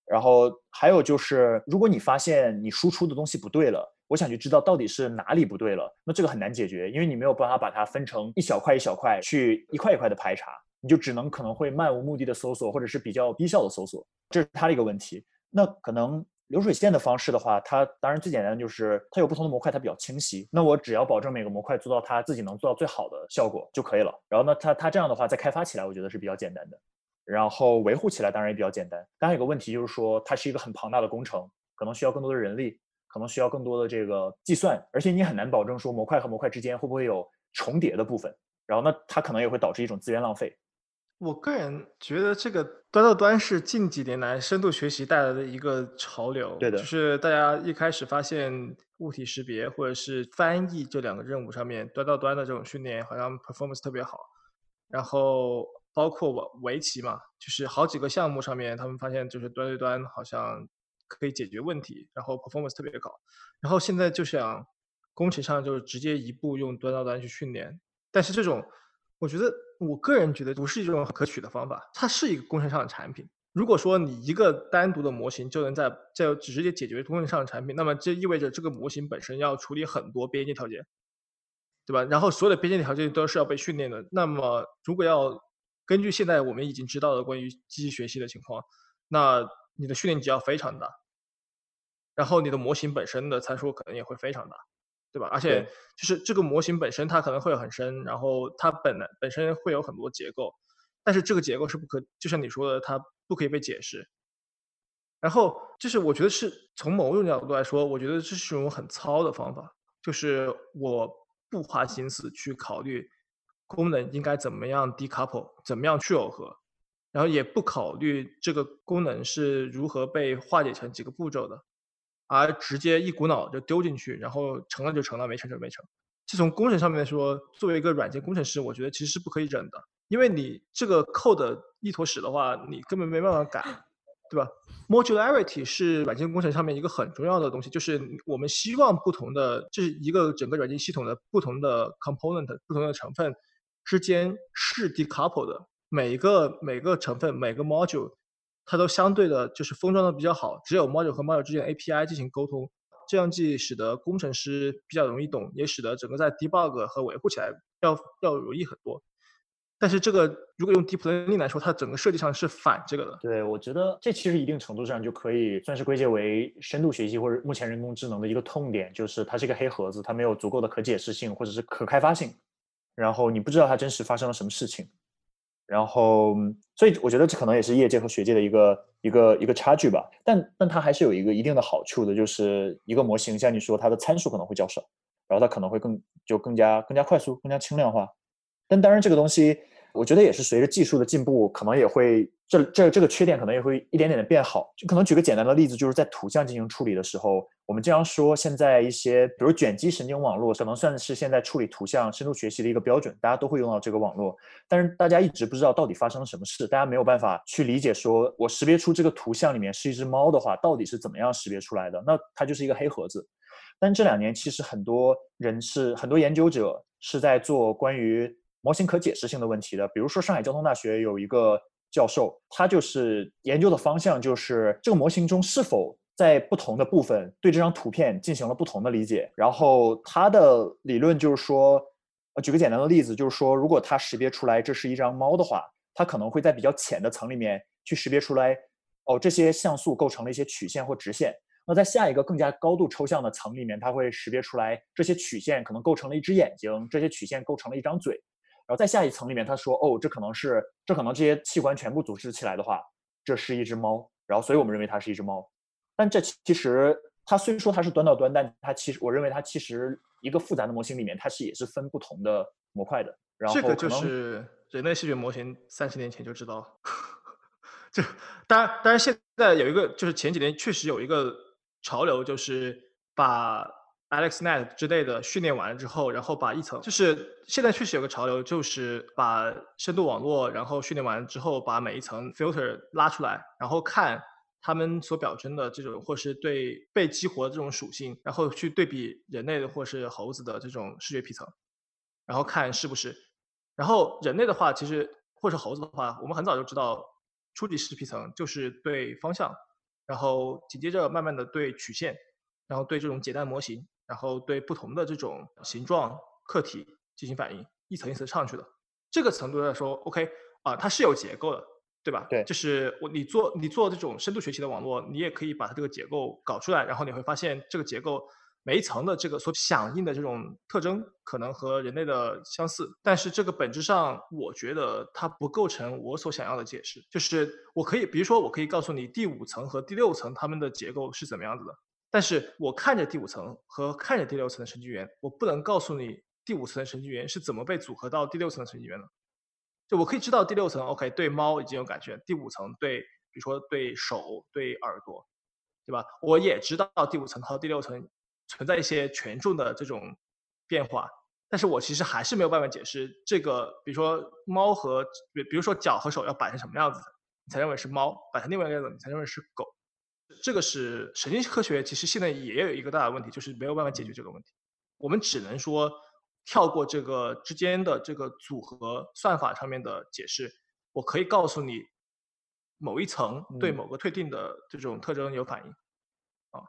然后还有就是，如果你发现你输出的东西不对了，我想去知道到底是哪里不对了，那这个很难解决，因为你没有办法把它分成一小块一小块去一块一块的排查，你就只能可能会漫无目的的搜索，或者是比较低效的搜索，这是它的一个问题。那可能流水线的方式的话，它当然最简单的就是它有不同的模块，它比较清晰。那我只要保证每个模块做到它自己能做到最好的效果就可以了。然后呢，它它这样的话，在开发起来我觉得是比较简单的。然后维护起来当然也比较简单。当然有个问题就是说，它是一个很庞大的工程，可能需要更多的人力，可能需要更多的这个计算，而且你很难保证说模块和模块之间会不会有重叠的部分。然后那，它可能也会导致一种资源浪费。我个人觉得这个端到端是近几年来深度学习带来的一个潮流。对的就是大家一开始发现物体识别或者是翻译这两个任务上面，端到端的这种训练好像 performance 特别好。然后包括围围棋嘛，就是好几个项目上面，他们发现就是端对端好像可以解决问题，然后 performance 特别高。然后现在就想工程上就是直接一步用端到端去训练，但是这种我觉得我个人觉得不是一种可取的方法，它是一个工程上的产品。如果说你一个单独的模型就能在在直接解决工程上的产品，那么这意味着这个模型本身要处理很多边界条件，对吧？然后所有的边界条件都是要被训练的。那么如果要根据现在我们已经知道的关于机器学习的情况，那你的训练集要非常大，然后你的模型本身的参数可能也会非常大，对吧？而且就是这个模型本身它可能会很深，然后它本来本身会有很多结构，但是这个结构是不可，就像你说的，它不可以被解释。然后就是我觉得是从某种角度来说，我觉得这是一种很糙的方法，就是我不花心思去考虑功能应该怎么样 decouple，怎么样去耦合，然后也不考虑这个功能是如何被化解成几个步骤的，而直接一股脑就丢进去，然后成了就成了，没成就没成。这从工程上面来说，作为一个软件工程师，我觉得其实是不可以忍的，因为你这个 code 一坨屎的话，你根本没办法改，对吧？Modularity 是软件工程上面一个很重要的东西，就是我们希望不同的，这是一个整个软件系统的不同的 component、不同的成分之间是 decouple 的，每一个每个成分、每个 module 它都相对的就是封装的比较好，只有 module 和 module 之间 API 进行沟通，这样既使得工程师比较容易懂，也使得整个在 debug 和维护起来要要容易很多。但是这个如果用 deep learning 来说，它整个设计上是反这个的。对，我觉得这其实一定程度上就可以算是归结为深度学习或者目前人工智能的一个痛点，就是它是一个黑盒子，它没有足够的可解释性或者是可开发性，然后你不知道它真实发生了什么事情。然后，所以我觉得这可能也是业界和学界的一个一个一个差距吧。但但它还是有一个一定的好处的，就是一个模型，像你说，它的参数可能会较少，然后它可能会更就更加更加快速、更加轻量化。但当然，这个东西。我觉得也是随着技术的进步，可能也会这这这个缺点可能也会一点点的变好。就可能举个简单的例子，就是在图像进行处理的时候，我们经常说现在一些比如卷积神经网络可能算是现在处理图像深度学习的一个标准，大家都会用到这个网络。但是大家一直不知道到底发生了什么事，大家没有办法去理解说我识别出这个图像里面是一只猫的话，到底是怎么样识别出来的？那它就是一个黑盒子。但这两年其实很多人是很多研究者是在做关于。模型可解释性的问题的，比如说上海交通大学有一个教授，他就是研究的方向就是这个模型中是否在不同的部分对这张图片进行了不同的理解。然后他的理论就是说，呃，举个简单的例子，就是说，如果他识别出来这是一张猫的话，他可能会在比较浅的层里面去识别出来，哦，这些像素构成了一些曲线或直线。那在下一个更加高度抽象的层里面，他会识别出来这些曲线可能构成了一只眼睛，这些曲线构成了一张嘴。然后在下一层里面，他说：“哦，这可能是，这可能这些器官全部组织起来的话，这是一只猫。然后，所以我们认为它是一只猫。但这其实，它虽说它是端到端，但它其实，我认为它其实一个复杂的模型里面，它是也是分不同的模块的。然后，这个就是人类视觉模型三十年前就知道了。就当然，当然现在有一个，就是前几年确实有一个潮流，就是把。” AlexNet 之类的训练完了之后，然后把一层，就是现在确实有个潮流，就是把深度网络，然后训练完之后，把每一层 filter 拉出来，然后看他们所表征的这种，或是对被激活的这种属性，然后去对比人类的或是猴子的这种视觉皮层，然后看是不是。然后人类的话，其实或是猴子的话，我们很早就知道，初级视皮层就是对方向，然后紧接着慢慢的对曲线，然后对这种简单模型。然后对不同的这种形状客体进行反应，一层一层上去的，这个程度来说，OK 啊，它是有结构的，对吧？对，就是我你做你做这种深度学习的网络，你也可以把它这个结构搞出来，然后你会发现这个结构每一层的这个所响应的这种特征可能和人类的相似，但是这个本质上我觉得它不构成我所想要的解释，就是我可以，比如说我可以告诉你第五层和第六层它们的结构是怎么样子的。但是我看着第五层和看着第六层的神经元，我不能告诉你第五层的神经元是怎么被组合到第六层的神经元的。就我可以知道第六层，OK，对猫已经有感觉；第五层对，比如说对手、对耳朵，对吧？我也知道第五层和第六层存在一些权重的这种变化，但是我其实还是没有办法解释这个，比如说猫和，比比如说脚和手要摆成什么样子，你才认为是猫；摆成另外一个样子，你才认为是狗。这个是神经科学，其实现在也有一个大的问题，就是没有办法解决这个问题。我们只能说跳过这个之间的这个组合算法上面的解释。我可以告诉你，某一层对某个特定的这种特征有反应，啊，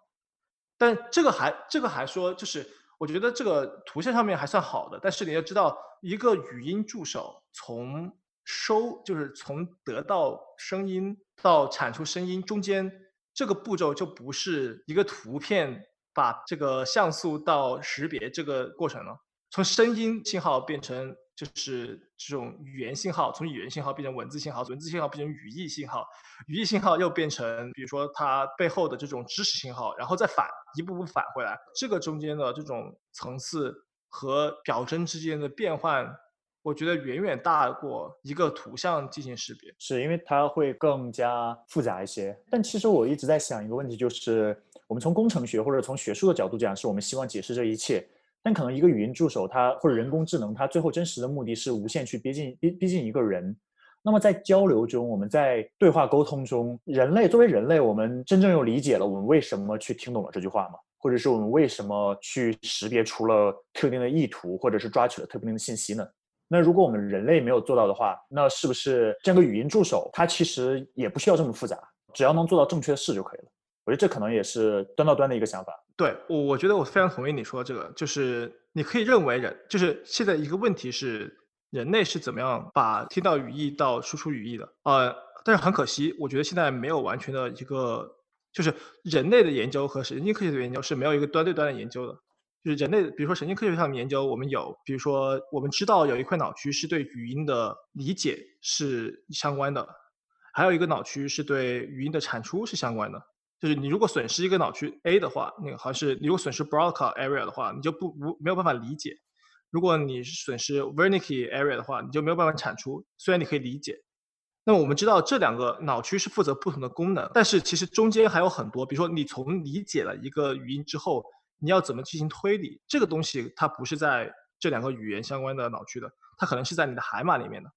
但这个还这个还说，就是我觉得这个图像上面还算好的。但是你要知道，一个语音助手从收就是从得到声音到产出声音中间。这个步骤就不是一个图片把这个像素到识别这个过程了，从声音信号变成就是这种语言信号，从语言信号变成文字信号，文字信号变成语义信号，语义信号又变成比如说它背后的这种知识信号，然后再反一步步返回来，这个中间的这种层次和表征之间的变换。我觉得远远大过一个图像进行识别，是因为它会更加复杂一些。但其实我一直在想一个问题，就是我们从工程学或者从学术的角度讲，是我们希望解释这一切。但可能一个语音助手，它或者人工智能，它最后真实的目的是无限去逼近逼逼近一个人。那么在交流中，我们在对话沟通中，人类作为人类，我们真正又理解了我们为什么去听懂了这句话吗？或者是我们为什么去识别出了特定的意图，或者是抓取了特定的信息呢？那如果我们人类没有做到的话，那是不是这样个语音助手，它其实也不需要这么复杂，只要能做到正确的事就可以了？我觉得这可能也是端到端的一个想法。对我，我觉得我非常同意你说这个，就是你可以认为人，就是现在一个问题是人类是怎么样把听到语义到输出语义的？呃，但是很可惜，我觉得现在没有完全的一个，就是人类的研究和神经科学的研究是没有一个端对端的研究的。就是人类，比如说神经科学上的研究，我们有，比如说我们知道有一块脑区是对语音的理解是相关的，还有一个脑区是对语音的产出是相关的。就是你如果损失一个脑区 A 的话，那个好像是你如果损失 Broca area 的话，你就不无没有办法理解；如果你损失 Wernicke area 的话，你就没有办法产出。虽然你可以理解，那么我们知道这两个脑区是负责不同的功能，但是其实中间还有很多，比如说你从理解了一个语音之后。你要怎么进行推理？这个东西它不是在这两个语言相关的脑区的，它可能是在你的海马里面的，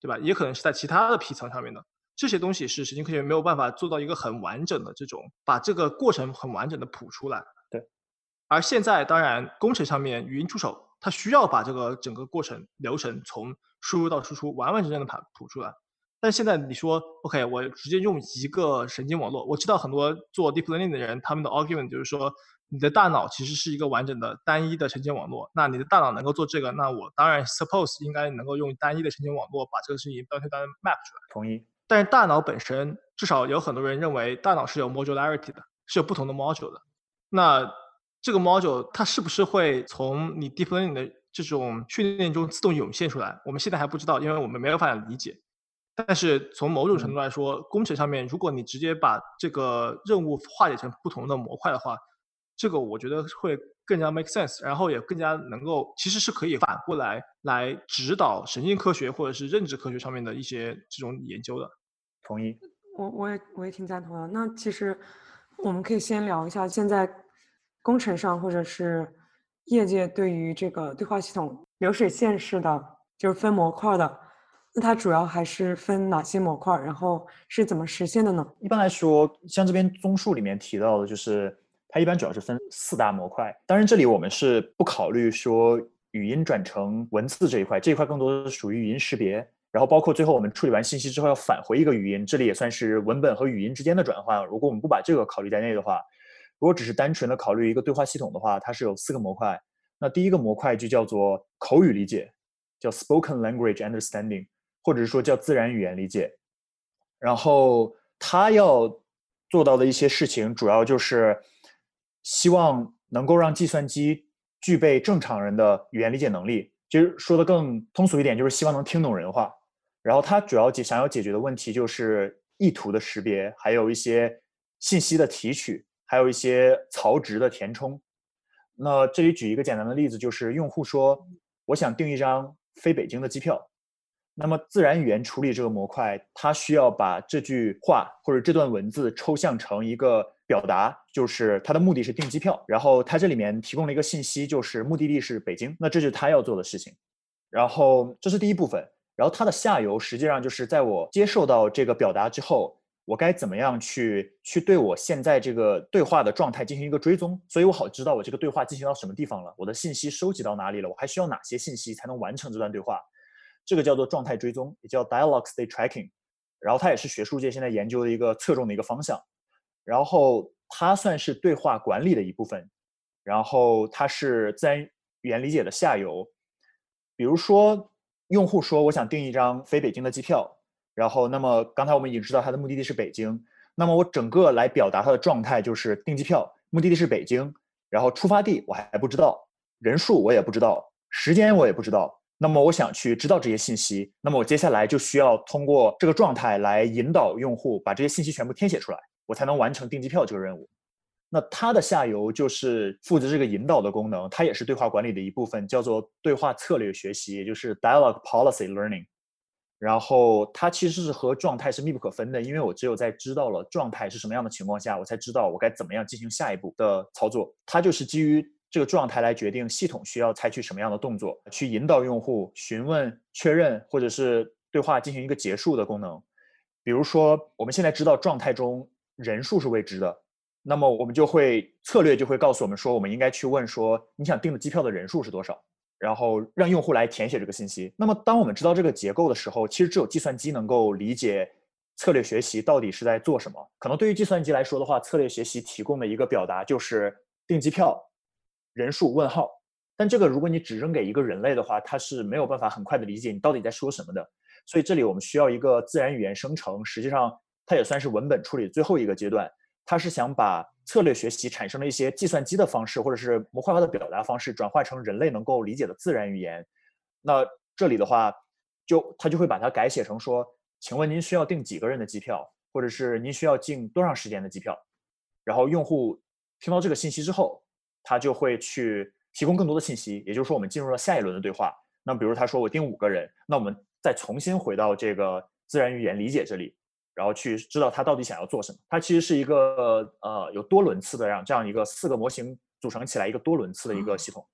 对吧？也可能是在其他的皮层上面的。这些东西是神经科学没有办法做到一个很完整的这种，把这个过程很完整的谱出来。对。而现在，当然工程上面语音助手它需要把这个整个过程流程从输入到输出完完整整的谱谱出来。但现在你说，OK，我直接用一个神经网络，我知道很多做 deep learning 的人，他们的 argument 就是说。你的大脑其实是一个完整的单一的神经网络，那你的大脑能够做这个，那我当然 suppose 应该能够用单一的神经网络把这个事情端对端 map 出来。同意。但是大脑本身，至少有很多人认为大脑是有 modularity 的，是有不同的 module 的。那这个 module 它是不是会从你 deep learning 的这种训练中自动涌现出来？我们现在还不知道，因为我们没有办法理解。但是从某种程度来说，工程上面，如果你直接把这个任务化解成不同的模块的话，这个我觉得会更加 make sense，然后也更加能够，其实是可以反过来来指导神经科学或者是认知科学上面的一些这种研究的。同意。我我也我也挺赞同的。那其实我们可以先聊一下现在工程上或者是业界对于这个对话系统流水线式的，就是分模块的，那它主要还是分哪些模块？然后是怎么实现的呢？一般来说，像这边综述里面提到的，就是。它一般主要是分四大模块，当然这里我们是不考虑说语音转成文字这一块，这一块更多的属于语音识别，然后包括最后我们处理完信息之后要返回一个语音，这里也算是文本和语音之间的转换。如果我们不把这个考虑在内的话，如果只是单纯的考虑一个对话系统的话，它是有四个模块。那第一个模块就叫做口语理解，叫 spoken language understanding，或者是说叫自然语言理解。然后它要做到的一些事情，主要就是。希望能够让计算机具备正常人的语言理解能力，其实说的更通俗一点，就是希望能听懂人话。然后它主要解想要解决的问题就是意图的识别，还有一些信息的提取，还有一些槽值的填充。那这里举一个简单的例子，就是用户说我想订一张飞北京的机票，那么自然语言处理这个模块，它需要把这句话或者这段文字抽象成一个。表达就是它的目的是订机票，然后它这里面提供了一个信息，就是目的地是北京，那这就是它要做的事情。然后这是第一部分，然后它的下游实际上就是在我接受到这个表达之后，我该怎么样去去对我现在这个对话的状态进行一个追踪，所以我好知道我这个对话进行到什么地方了，我的信息收集到哪里了，我还需要哪些信息才能完成这段对话，这个叫做状态追踪，也叫 dialogue state tracking，然后它也是学术界现在研究的一个侧重的一个方向。然后它算是对话管理的一部分，然后它是自然语言理解的下游。比如说，用户说我想订一张飞北京的机票，然后那么刚才我们已经知道他的目的地是北京，那么我整个来表达他的状态就是订机票，目的地是北京，然后出发地我还不知道，人数我也不知道，时间我也不知道。那么我想去知道这些信息，那么我接下来就需要通过这个状态来引导用户把这些信息全部填写出来。我才能完成订机票这个任务。那它的下游就是负责这个引导的功能，它也是对话管理的一部分，叫做对话策略学习，也就是 dialogue policy learning。然后它其实是和状态是密不可分的，因为我只有在知道了状态是什么样的情况下，我才知道我该怎么样进行下一步的操作。它就是基于这个状态来决定系统需要采取什么样的动作，去引导用户询问、确认或者是对话进行一个结束的功能。比如说，我们现在知道状态中。人数是未知的，那么我们就会策略就会告诉我们说，我们应该去问说，你想订的机票的人数是多少，然后让用户来填写这个信息。那么当我们知道这个结构的时候，其实只有计算机能够理解策略学习到底是在做什么。可能对于计算机来说的话，策略学习提供的一个表达就是订机票人数问号。但这个如果你只扔给一个人类的话，它是没有办法很快的理解你到底在说什么的。所以这里我们需要一个自然语言生成，实际上。它也算是文本处理最后一个阶段，它是想把策略学习产生了一些计算机的方式，或者是模块化的表达方式，转化成人类能够理解的自然语言。那这里的话，就他就会把它改写成说，请问您需要订几个人的机票，或者是您需要订多长时间的机票？然后用户听到这个信息之后，他就会去提供更多的信息，也就是说，我们进入了下一轮的对话。那比如他说我订五个人，那我们再重新回到这个自然语言理解这里。然后去知道他到底想要做什么。它其实是一个呃有多轮次的这样这样一个四个模型组成起来一个多轮次的一个系统，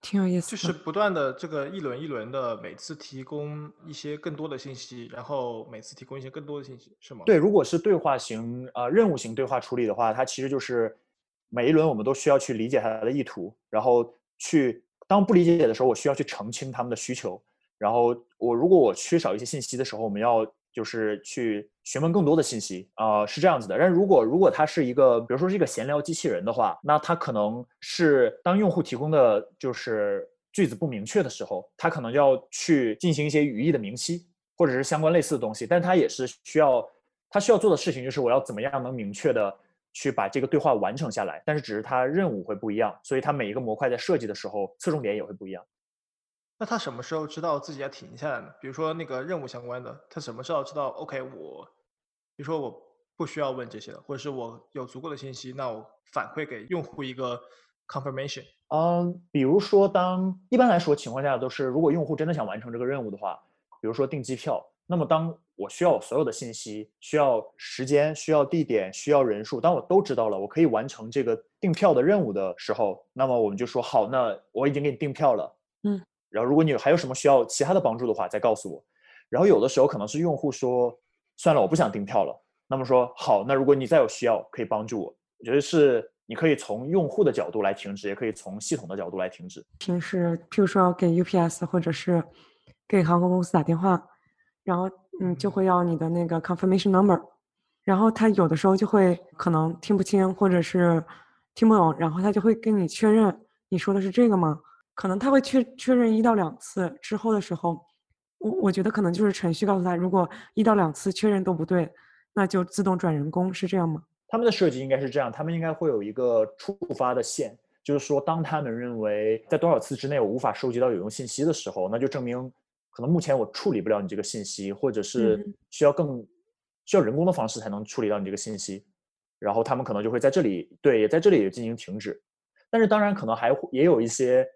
挺有意思。就是不断的这个一轮一轮的，每次提供一些更多的信息，然后每次提供一些更多的信息，是吗？对，如果是对话型呃任务型对话处理的话，它其实就是每一轮我们都需要去理解它的意图，然后去当不理解的时候，我需要去澄清他们的需求。然后我如果我缺少一些信息的时候，我们要。就是去询问更多的信息啊，是这样子的。但如果如果它是一个，比如说是一个闲聊机器人的话，那它可能是当用户提供的就是句子不明确的时候，它可能要去进行一些语义的明晰，或者是相关类似的东西。但它也是需要，它需要做的事情就是我要怎么样能明确的去把这个对话完成下来。但是只是它任务会不一样，所以它每一个模块在设计的时候侧重点也会不一样。那他什么时候知道自己要停下来呢？比如说那个任务相关的，他什么时候知道？OK，我，比如说我不需要问这些了，或者是我有足够的信息，那我反馈给用户一个 confirmation。嗯，比如说当一般来说情况下都是，如果用户真的想完成这个任务的话，比如说订机票，那么当我需要所有的信息，需要时间，需要地点，需要人数，当我都知道了，我可以完成这个订票的任务的时候，那么我们就说好，那我已经给你订票了。嗯。然后，如果你还有什么需要其他的帮助的话，再告诉我。然后有的时候可能是用户说，算了，我不想订票了。那么说好，那如果你再有需要，可以帮助我。我觉得是你可以从用户的角度来停止，也可以从系统的角度来停止。平时，譬如说给 UPS 或者是给航空公司打电话，然后嗯就会要你的那个 confirmation number，然后他有的时候就会可能听不清或者是听不懂，然后他就会跟你确认你说的是这个吗？可能他会确确认一到两次之后的时候，我我觉得可能就是程序告诉他，如果一到两次确认都不对，那就自动转人工，是这样吗？他们的设计应该是这样，他们应该会有一个触发的线，就是说，当他们认为在多少次之内我无法收集到有用信息的时候，那就证明可能目前我处理不了你这个信息，或者是需要更需要人工的方式才能处理到你这个信息，然后他们可能就会在这里对，也在这里进行停止。但是当然可能还会也有一些。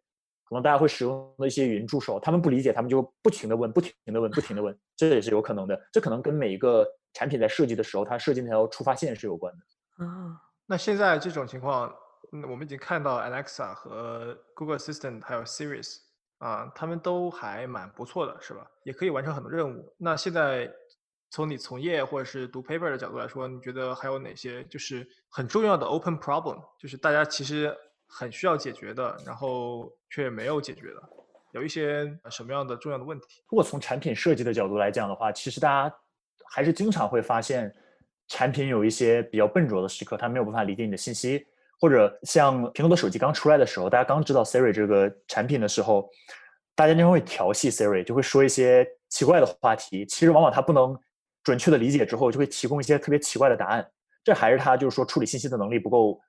可能大家会使用的一些语音助手，他们不理解，他们就不停的问，不停的问，不停的问，这也是有可能的。这可能跟每一个产品在设计的时候，它设计那条出发线是有关的。啊，那现在这种情况，我们已经看到 Alexa 和 Google Assistant 还有 Siri 啊，他们都还蛮不错的，是吧？也可以完成很多任务。那现在从你从业或者是读 paper 的角度来说，你觉得还有哪些就是很重要的 open problem，就是大家其实。很需要解决的，然后却没有解决的，有一些什么样的重要的问题？如果从产品设计的角度来讲的话，其实大家还是经常会发现，产品有一些比较笨拙的时刻，它没有办法理解你的信息，或者像苹果的手机刚出来的时候，大家刚知道 Siri 这个产品的时候，大家经常会调戏 Siri，就会说一些奇怪的话题。其实往往它不能准确的理解之后，就会提供一些特别奇怪的答案。这还是它就是说处理信息的能力不够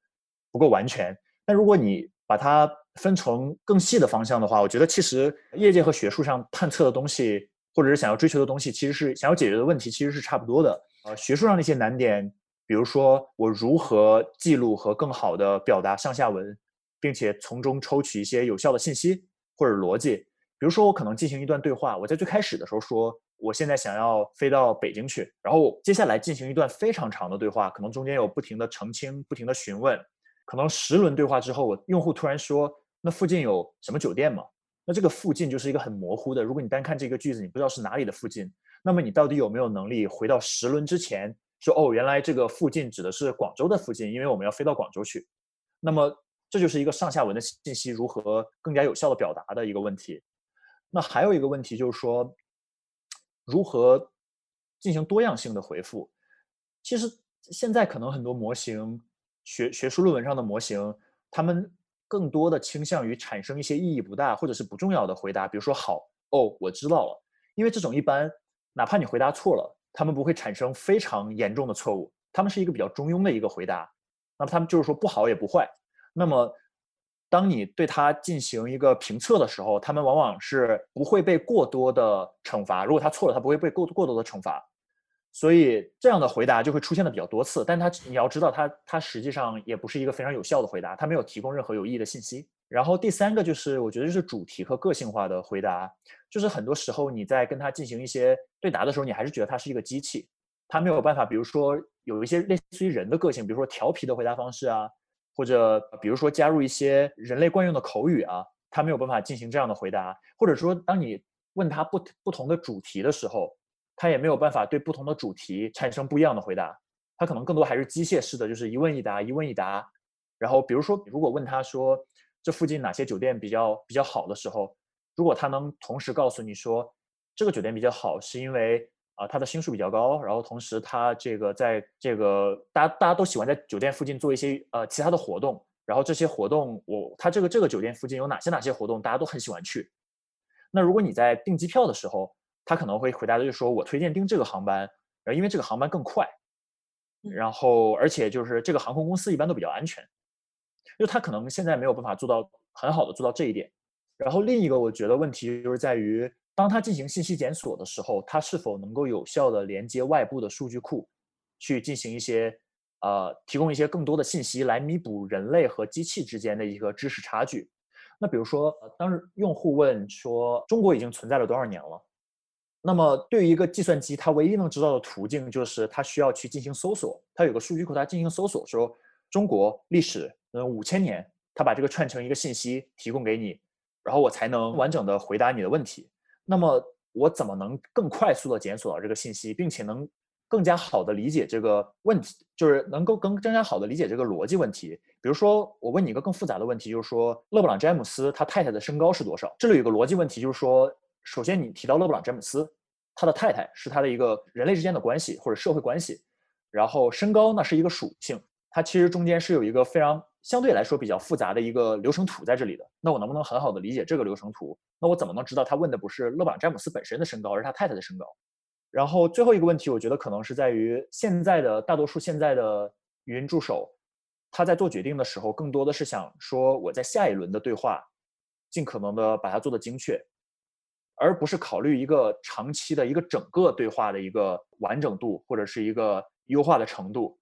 不够完全。但如果你把它分成更细的方向的话，我觉得其实业界和学术上探测的东西，或者是想要追求的东西，其实是想要解决的问题，其实是差不多的。呃，学术上的一些难点，比如说我如何记录和更好的表达上下文，并且从中抽取一些有效的信息或者逻辑。比如说我可能进行一段对话，我在最开始的时候说我现在想要飞到北京去，然后接下来进行一段非常长的对话，可能中间有不停的澄清、不停的询问。可能十轮对话之后，我用户突然说：“那附近有什么酒店吗？”那这个附近就是一个很模糊的。如果你单看这个句子，你不知道是哪里的附近，那么你到底有没有能力回到十轮之前说：“哦，原来这个附近指的是广州的附近，因为我们要飞到广州去。”那么这就是一个上下文的信息如何更加有效的表达的一个问题。那还有一个问题就是说，如何进行多样性的回复？其实现在可能很多模型。学学术论文上的模型，他们更多的倾向于产生一些意义不大或者是不重要的回答，比如说“好哦，我知道了”，因为这种一般哪怕你回答错了，他们不会产生非常严重的错误，他们是一个比较中庸的一个回答。那么他们就是说不好也不坏。那么当你对他进行一个评测的时候，他们往往是不会被过多的惩罚。如果他错了，他不会被过过多的惩罚。所以这样的回答就会出现的比较多次。但他你要知道，他他实际上也不是一个非常有效的回答，他没有提供任何有意义的信息。然后第三个就是我觉得就是主题和个性化的回答，就是很多时候你在跟他进行一些对答的时候，你还是觉得他是一个机器，他没有办法，比如说有一些类似于人的个性，比如说调皮的回答方式啊。或者比如说加入一些人类惯用的口语啊，他没有办法进行这样的回答。或者说，当你问他不不同的主题的时候，他也没有办法对不同的主题产生不一样的回答。他可能更多还是机械式的，就是一问一答，一问一答。然后比如说，如果问他说这附近哪些酒店比较比较好的时候，如果他能同时告诉你说这个酒店比较好，是因为。啊，它的星数比较高，然后同时它这个在这个大家大家都喜欢在酒店附近做一些呃其他的活动，然后这些活动我它这个这个酒店附近有哪些哪些活动，大家都很喜欢去。那如果你在订机票的时候，他可能会回答的就是说我推荐订这个航班，然后因为这个航班更快，然后而且就是这个航空公司一般都比较安全，就他可能现在没有办法做到很好的做到这一点。然后另一个我觉得问题就是在于。当他进行信息检索的时候，他是否能够有效的连接外部的数据库，去进行一些呃提供一些更多的信息来弥补人类和机器之间的一个知识差距？那比如说，当用户问说中国已经存在了多少年了，那么对于一个计算机，它唯一能知道的途径就是它需要去进行搜索，它有个数据库，它进行搜索说中国历史嗯五千年，它把这个串成一个信息提供给你，然后我才能完整的回答你的问题。那么我怎么能更快速的检索到这个信息，并且能更加好的理解这个问题，就是能够更更加好的理解这个逻辑问题。比如说，我问你一个更复杂的问题，就是说勒布朗詹姆斯他太太的身高是多少？这里有个逻辑问题，就是说，首先你提到勒布朗詹姆斯，他的太太是他的一个人类之间的关系或者社会关系，然后身高呢是一个属性，它其实中间是有一个非常。相对来说比较复杂的一个流程图在这里的，那我能不能很好的理解这个流程图？那我怎么能知道他问的不是勒布朗詹姆斯本身的身高，而是他太太的身高？然后最后一个问题，我觉得可能是在于现在的大多数现在的语音助手，他在做决定的时候，更多的是想说我在下一轮的对话，尽可能的把它做的精确，而不是考虑一个长期的一个整个对话的一个完整度或者是一个优化的程度。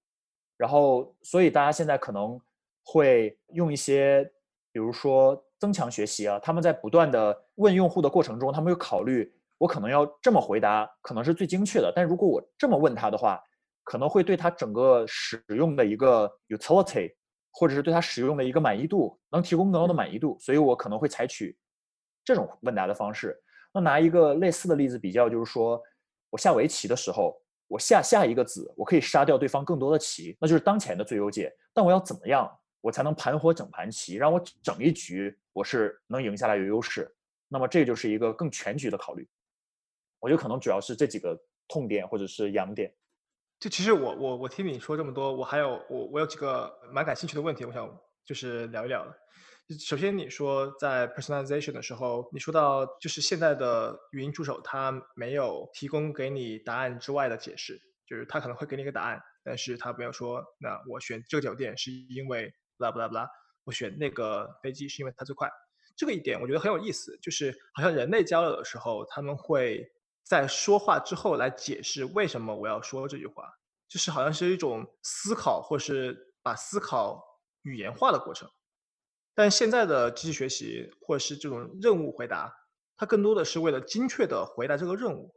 然后，所以大家现在可能。会用一些，比如说增强学习啊，他们在不断的问用户的过程中，他们会考虑，我可能要这么回答，可能是最精确的。但如果我这么问他的话，可能会对他整个使用的一个 utility，或者是对他使用的一个满意度，能提供更高的满意度。所以我可能会采取这种问答的方式。那拿一个类似的例子比较，就是说我下围棋的时候，我下下一个子，我可以杀掉对方更多的棋，那就是当前的最优解。但我要怎么样？我才能盘活整盘棋，让我整一局我是能赢下来有优势。那么这就是一个更全局的考虑。我觉得可能主要是这几个痛点或者是痒点。就其实我我我听你说这么多，我还有我我有几个蛮感兴趣的问题，我想就是聊一聊。首先你说在 personalization 的时候，你说到就是现在的语音助手它没有提供给你答案之外的解释，就是他可能会给你一个答案，但是他没有说那我选这个酒店是因为。不啦不啦不啦，我选那个飞机是因为它最快。这个一点我觉得很有意思，就是好像人类交流的时候，他们会在说话之后来解释为什么我要说这句话，就是好像是一种思考或是把思考语言化的过程。但现在的机器学习或者是这种任务回答，它更多的是为了精确的回答这个任务，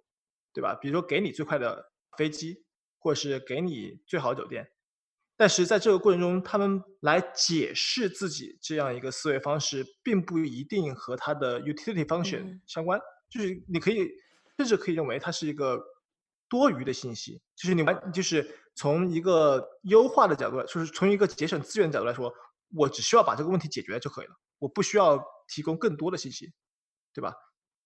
对吧？比如说给你最快的飞机，或者是给你最好的酒店。但是在这个过程中，他们来解释自己这样一个思维方式，并不一定和它的 utility function 相关。就是你可以甚至可以认为它是一个多余的信息。就是你完，就是从一个优化的角度，就是从一个节省资源的角度来说，我只需要把这个问题解决就可以了，我不需要提供更多的信息，对吧？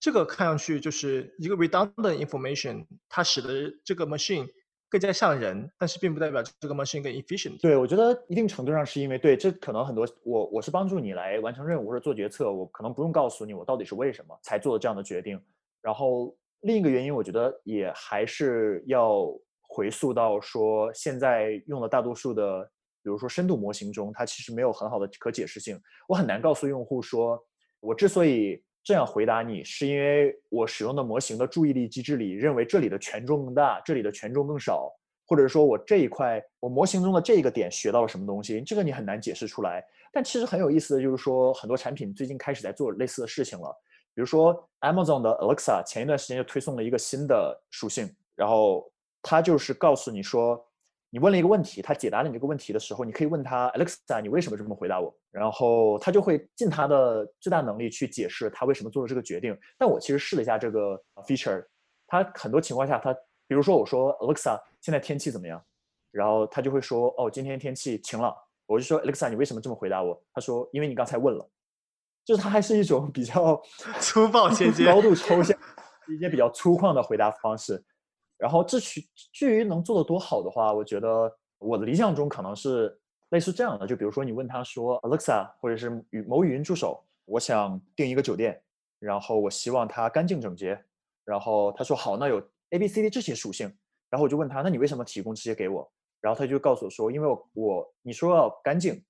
这个看上去就是一个 redundant information，它使得这个 machine。更加像人，但是并不代表这个 machine 更 efficient。对，我觉得一定程度上是因为对，这可能很多我我是帮助你来完成任务或者做决策，我可能不用告诉你我到底是为什么才做了这样的决定。然后另一个原因，我觉得也还是要回溯到说，现在用的大多数的比如说深度模型中，它其实没有很好的可解释性。我很难告诉用户说，我之所以这样回答你，是因为我使用的模型的注意力机制里认为这里的权重更大，这里的权重更少，或者说我这一块我模型中的这一个点学到了什么东西，这个你很难解释出来。但其实很有意思的就是说，很多产品最近开始在做类似的事情了。比如说 Amazon 的 Alexa 前一段时间就推送了一个新的属性，然后它就是告诉你说，你问了一个问题，他解答了你这个问题的时候，你可以问他 Alexa，你为什么这么回答我？然后他就会尽他的最大能力去解释他为什么做了这个决定。但我其实试了一下这个 feature，他很多情况下，他比如说我说 Alexa，现在天气怎么样？然后他就会说，哦，今天天气晴朗。我就说 Alexa，你为什么这么回答我？他说，因为你刚才问了。就是它还是一种比较 粗暴、间接、高度抽象、一些比较粗犷的回答方式。然后，至于至于能做的多好的话，我觉得我的理想中可能是类似这样的：就比如说，你问他说，Alexa，或者是语某语音助手，我想订一个酒店，然后我希望它干净整洁。然后他说好，那有 A、B、C、D 这些属性。然后我就问他，那你为什么提供这些给我？然后他就告诉我说，因为我我你说要干净。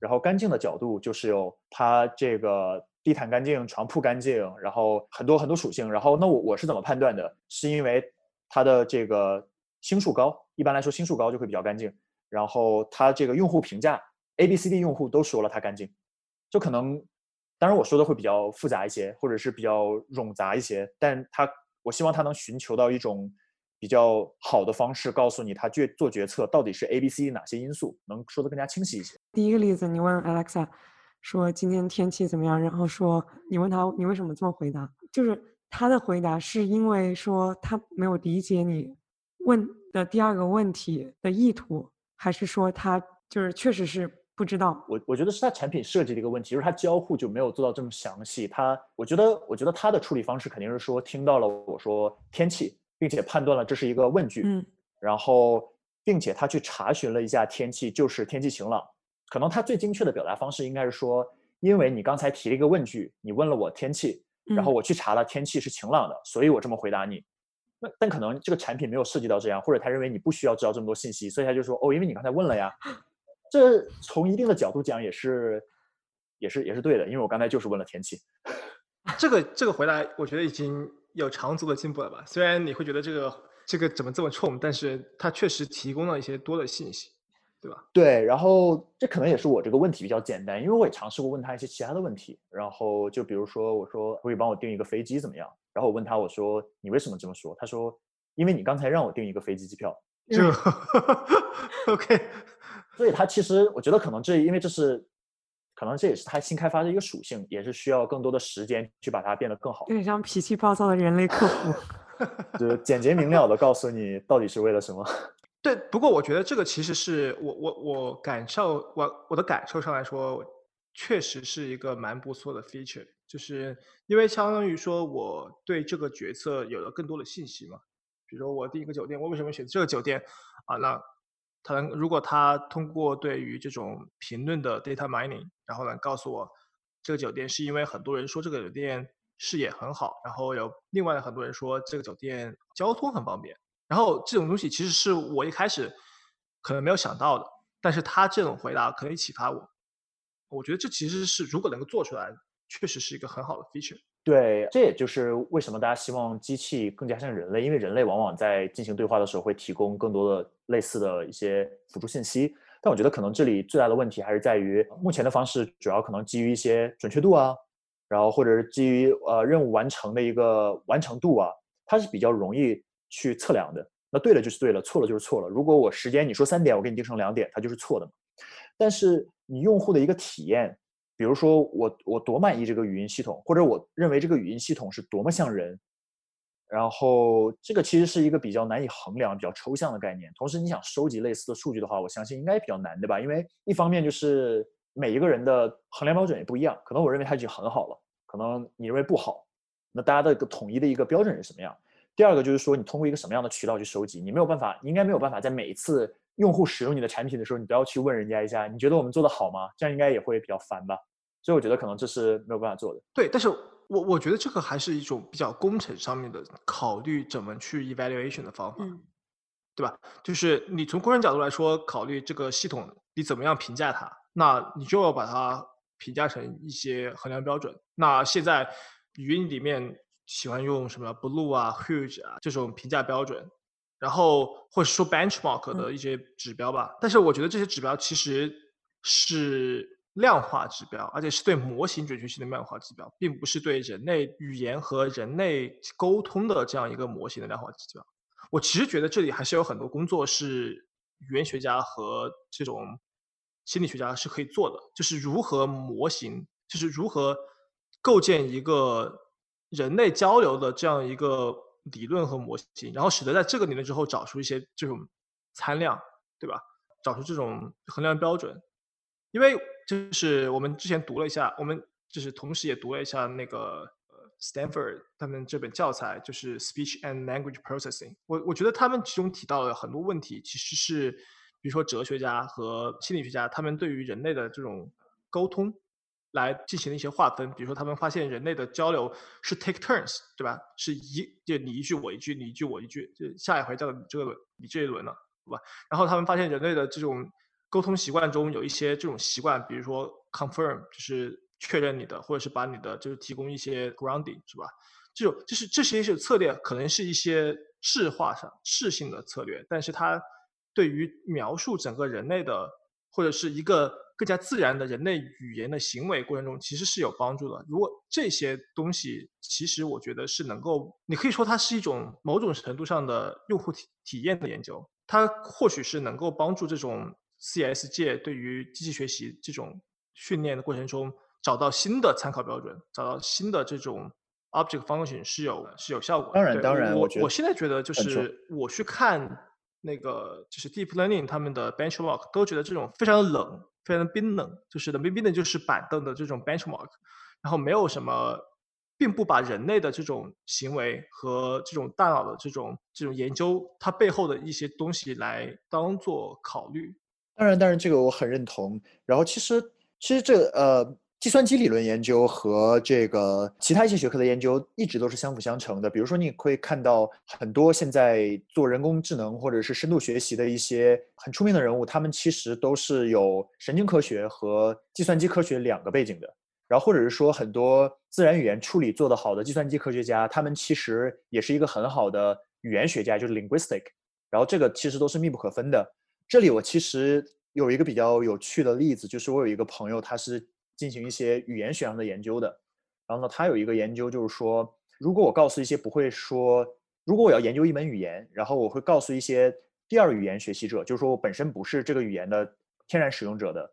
然后干净的角度就是有它这个地毯干净、床铺干净，然后很多很多属性。然后那我我是怎么判断的？是因为它的这个星数高，一般来说星数高就会比较干净。然后它这个用户评价，A、B、C、D 用户都说了它干净，就可能，当然我说的会比较复杂一些，或者是比较冗杂一些，但它我希望它能寻求到一种。比较好的方式告诉你他决做决策到底是 A、B、C 哪些因素，能说的更加清晰一些。第一个例子，你问 Alexa 说今天天气怎么样，然后说你问他你为什么这么回答，就是他的回答是因为说他没有理解你问的第二个问题的意图，还是说他就是确实是不知道？我我觉得是他产品设计的一个问题，就是他交互就没有做到这么详细。他我觉得我觉得他的处理方式肯定是说听到了我说天气。并且判断了这是一个问句，嗯，然后并且他去查询了一下天气，就是天气晴朗。可能他最精确的表达方式应该是说，因为你刚才提了一个问句，你问了我天气，然后我去查了天气是晴朗的，所以我这么回答你。那但可能这个产品没有涉及到这样，或者他认为你不需要知道这么多信息，所以他就说哦，因为你刚才问了呀。这从一定的角度讲也是也是也是对的，因为我刚才就是问了天气。这个这个回答我觉得已经。有长足的进步了吧？虽然你会觉得这个这个怎么这么冲，但是它确实提供了一些多的信息，对吧？对，然后这可能也是我这个问题比较简单，因为我也尝试过问他一些其他的问题，然后就比如说我说可以帮我订一个飞机怎么样？然后我问他我说你为什么这么说？他说因为你刚才让我订一个飞机机票。就 OK，所以他其实我觉得可能这因为这是。可能这也是他新开发的一个属性，也是需要更多的时间去把它变得更好。有点像脾气暴躁的人类客服，就简洁明了的告诉你到底是为了什么。对，不过我觉得这个其实是我我我感受我我的感受上来说，确实是一个蛮不错的 feature，就是因为相当于说我对这个决策有了更多的信息嘛。比如说我订一个酒店，我为什么选这个酒店啊？那他能，如果他通过对于这种评论的 data mining，然后呢告诉我这个酒店是因为很多人说这个酒店视野很好，然后有另外的很多人说这个酒店交通很方便，然后这种东西其实是我一开始可能没有想到的，但是他这种回答可以启发我，我觉得这其实是如果能够做出来，确实是一个很好的 feature。对，这也就是为什么大家希望机器更加像人类，因为人类往往在进行对话的时候会提供更多的类似的一些辅助信息。但我觉得可能这里最大的问题还是在于，目前的方式主要可能基于一些准确度啊，然后或者是基于呃任务完成的一个完成度啊，它是比较容易去测量的。那对了就是对了，错了就是错了。如果我时间你说三点，我给你定成两点，它就是错的。但是你用户的一个体验。比如说我我多满意这个语音系统，或者我认为这个语音系统是多么像人，然后这个其实是一个比较难以衡量、比较抽象的概念。同时，你想收集类似的数据的话，我相信应该比较难，对吧？因为一方面就是每一个人的衡量标准也不一样，可能我认为它已经很好了，可能你认为不好，那大家的一个统一的一个标准是什么样？第二个就是说，你通过一个什么样的渠道去收集，你没有办法，你应该没有办法在每一次用户使用你的产品的时候，你都要去问人家一下，你觉得我们做的好吗？这样应该也会比较烦吧。所以我觉得可能这是没有办法做的。对，但是我我觉得这个还是一种比较工程上面的考虑，怎么去 evaluation 的方法，对吧？就是你从工程角度来说，考虑这个系统你怎么样评价它？那你就要把它评价成一些衡量标准。那现在语音里面喜欢用什么 Blue 啊、Huge 啊这种评价标准，然后或者说 benchmark 的一些指标吧。但是我觉得这些指标其实是量化指标，而且是对模型准确性的量化指标，并不是对人类语言和人类沟通的这样一个模型的量化指标。我其实觉得这里还是有很多工作是语言学家和这种心理学家是可以做的，就是如何模型，就是如何构建一个人类交流的这样一个理论和模型，然后使得在这个理论之后找出一些这种参量，对吧？找出这种衡量标准。因为就是我们之前读了一下，我们就是同时也读了一下那个 Stanford 他们这本教材，就是 Speech and Language Processing。我我觉得他们其中提到的很多问题，其实是比如说哲学家和心理学家他们对于人类的这种沟通来进行了一些划分。比如说他们发现人类的交流是 take turns，对吧？是一就你一句我一句，你一句我一句，就下一回叫这个轮你这一轮了，对吧？然后他们发现人类的这种沟通习惯中有一些这种习惯，比如说 confirm 就是确认你的，或者是把你的就是提供一些 grounding 是吧？这种就是这些是策略，可能是一些质化上质性的策略，但是它对于描述整个人类的或者是一个更加自然的人类语言的行为过程中，其实是有帮助的。如果这些东西，其实我觉得是能够，你可以说它是一种某种程度上的用户体体验的研究，它或许是能够帮助这种。CS 界对于机器学习这种训练的过程中，找到新的参考标准，找到新的这种 object function 是有是有效果。当然，当然，我我现在觉得就是我去看那个就是 deep learning 他们的 benchmark，都觉得这种非常冷，非常冰冷，就是冷冰冰的，就是板凳的这种 benchmark，然后没有什么，并不把人类的这种行为和这种大脑的这种这种研究它背后的一些东西来当做考虑。当然，当然，这个我很认同。然后，其实，其实这呃，计算机理论研究和这个其他一些学科的研究一直都是相辅相成的。比如说，你会看到很多现在做人工智能或者是深度学习的一些很出名的人物，他们其实都是有神经科学和计算机科学两个背景的。然后，或者是说很多自然语言处理做得好的计算机科学家，他们其实也是一个很好的语言学家，就是 linguistic。然后，这个其实都是密不可分的。这里我其实有一个比较有趣的例子，就是我有一个朋友，他是进行一些语言学上的研究的。然后呢，他有一个研究，就是说，如果我告诉一些不会说，如果我要研究一门语言，然后我会告诉一些第二语言学习者，就是说我本身不是这个语言的天然使用者的，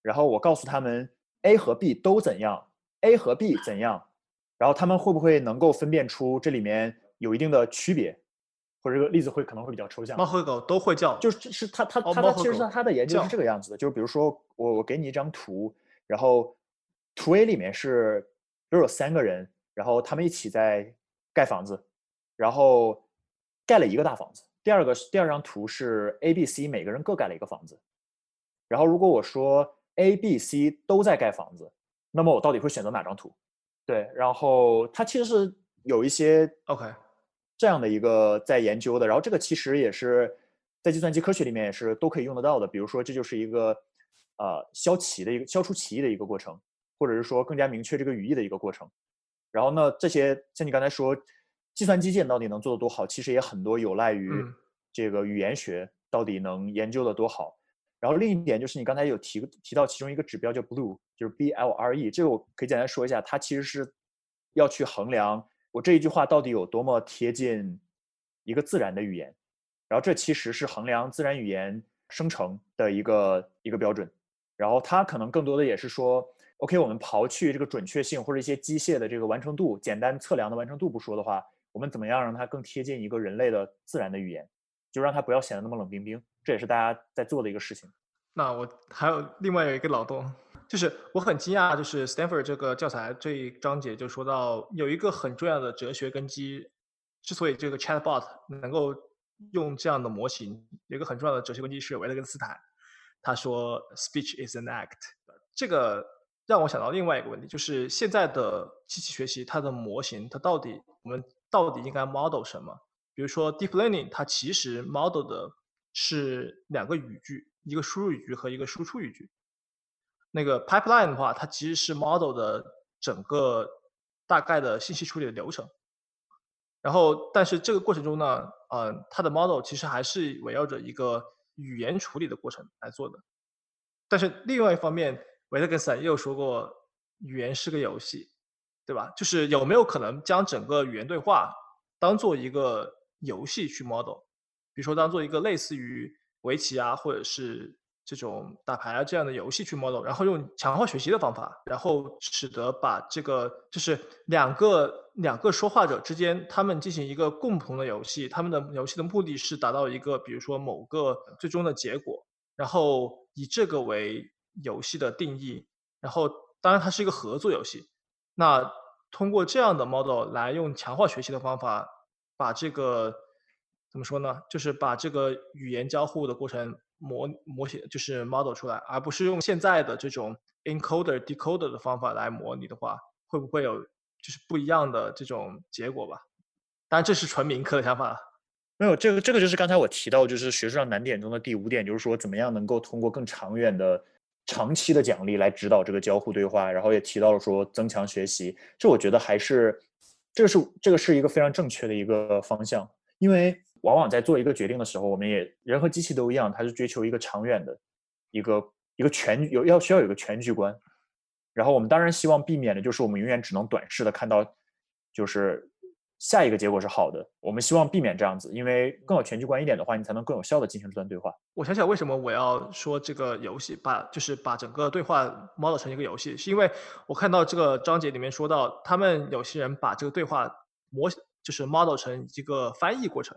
然后我告诉他们 A 和 B 都怎样，A 和 B 怎样，然后他们会不会能够分辨出这里面有一定的区别？或者这个例子会可能会比较抽象。猫和狗都会叫，就是是他他哦他他其实他的研究是这个样子的，就是比如说我我给你一张图，然后图 A 里面是比如有三个人，然后他们一起在盖房子，然后盖了一个大房子。第二个是第二张图是 A、B、C 每个人各盖了一个房子，然后如果我说 A、B、C 都在盖房子，那么我到底会选择哪张图？对，然后它其实是有一些 OK，这样的一个在研究的，然后这个其实也是在计算机科学里面也是都可以用得到的。比如说，这就是一个呃消歧的一个消除歧义的一个过程，或者是说更加明确这个语义的一个过程。然后呢，这些像你刚才说，计算机界到底能做得多好，其实也很多有赖于嗯这个语言学到底能研究的多好。然后另一点就是你刚才有提提到其中一个指标叫 BLUE，就是 B L R E，这个我可以简单说一下，它其实是要去衡量我这一句话到底有多么贴近一个自然的语言，然后这其实是衡量自然语言生成的一个一个标准，然后它可能更多的也是说，OK，我们刨去这个准确性或者一些机械的这个完成度、简单测量的完成度不说的话，我们怎么样让它更贴近一个人类的自然的语言，就让它不要显得那么冷冰冰，这也是大家在做的一个事情。那我还有另外有一个脑洞，就是我很惊讶，就是 Stanford 这个教材这一章节就说到有一个很重要的哲学根基，之所以这个 chatbot 能够用这样的模型，有一个很重要的哲学根基是维特根斯坦，他说 speech is an act，这个让我想到另外一个问题，就是现在的机器学习它的模型，它到底我们到底应该 model 什么？比如说 deep learning，它其实 model 的是两个语句，一个输入语句和一个输出语句。那个 pipeline 的话，它其实是 model 的整个大概的信息处理的流程。然后，但是这个过程中呢，呃，它的 model 其实还是围绕着一个语言处理的过程来做的。但是另外一方面，维特根斯坦又说过，语言是个游戏，对吧？就是有没有可能将整个语言对话当做一个游戏去 model，比如说当做一个类似于围棋啊，或者是这种打牌啊这样的游戏去 model，然后用强化学习的方法，然后使得把这个就是两个两个说话者之间，他们进行一个共同的游戏，他们的游戏的目的是达到一个比如说某个最终的结果，然后以这个为游戏的定义，然后当然它是一个合作游戏，那通过这样的 model 来用强化学习的方法，把这个怎么说呢？就是把这个语言交互的过程模模型，就是 model 出来，而不是用现在的这种 encoder decoder 的方法来模拟的话，会不会有就是不一样的这种结果吧？当然这是纯民科的想法。没有这个，这个就是刚才我提到，就是学术上难点中的第五点，就是说怎么样能够通过更长远的、长期的奖励来指导这个交互对话，然后也提到了说增强学习，这我觉得还是这个是这个是一个非常正确的一个方向，因为往往在做一个决定的时候，我们也人和机器都一样，它是追求一个长远的一个一个全有要需要有一个全局观，然后我们当然希望避免的就是我们永远只能短视的看到就是。下一个结果是好的，我们希望避免这样子，因为更有全局观一点的话，你才能更有效的进行这段对话。我想想，为什么我要说这个游戏，把就是把整个对话 model 成一个游戏，是因为我看到这个章节里面说到，他们有些人把这个对话模就是 model 成一个翻译过程，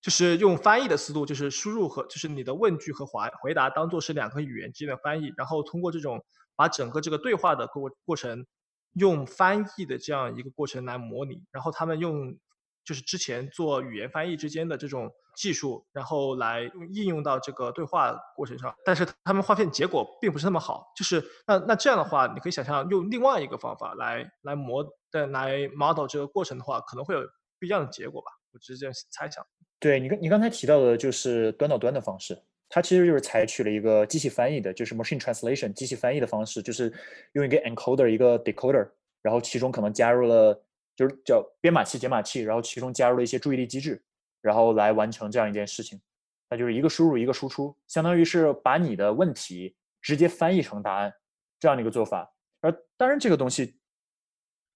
就是用翻译的思路，就是输入和就是你的问句和回回答当做是两个语言之间的翻译，然后通过这种把整个这个对话的过过程。用翻译的这样一个过程来模拟，然后他们用就是之前做语言翻译之间的这种技术，然后来应用到这个对话过程上。但是他们发现结果并不是那么好，就是那那这样的话，你可以想象用另外一个方法来来模的来 model 这个过程的话，可能会有不一样的结果吧。我只是这样猜想。对你刚你刚才提到的就是端到端的方式。它其实就是采取了一个机器翻译的，就是 machine translation 机器翻译的方式，就是用一个 encoder 一个 decoder，然后其中可能加入了就是叫编码器解码器，然后其中加入了一些注意力机制，然后来完成这样一件事情。那就是一个输入一个输出，相当于是把你的问题直接翻译成答案这样的一个做法。而当然这个东西，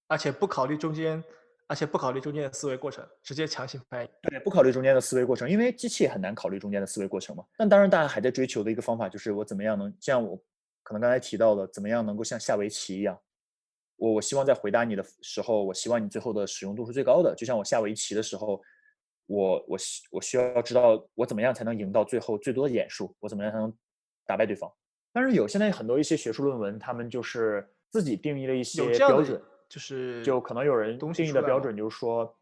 而且不考虑中间。而且不考虑中间的思维过程，直接强行翻译。对，不考虑中间的思维过程，因为机器也很难考虑中间的思维过程嘛。但当然，大家还在追求的一个方法就是我怎么样能像我可能刚才提到的，怎么样能够像下围棋一样。我我希望在回答你的时候，我希望你最后的使用度是最高的。就像我下围棋的时候，我我需我需要知道我怎么样才能赢到最后最多的眼数，我怎么样才能打败对方。但是有现在很多一些学术论文，他们就是自己定义了一些标准。就是就可能有人定义的标准就是说，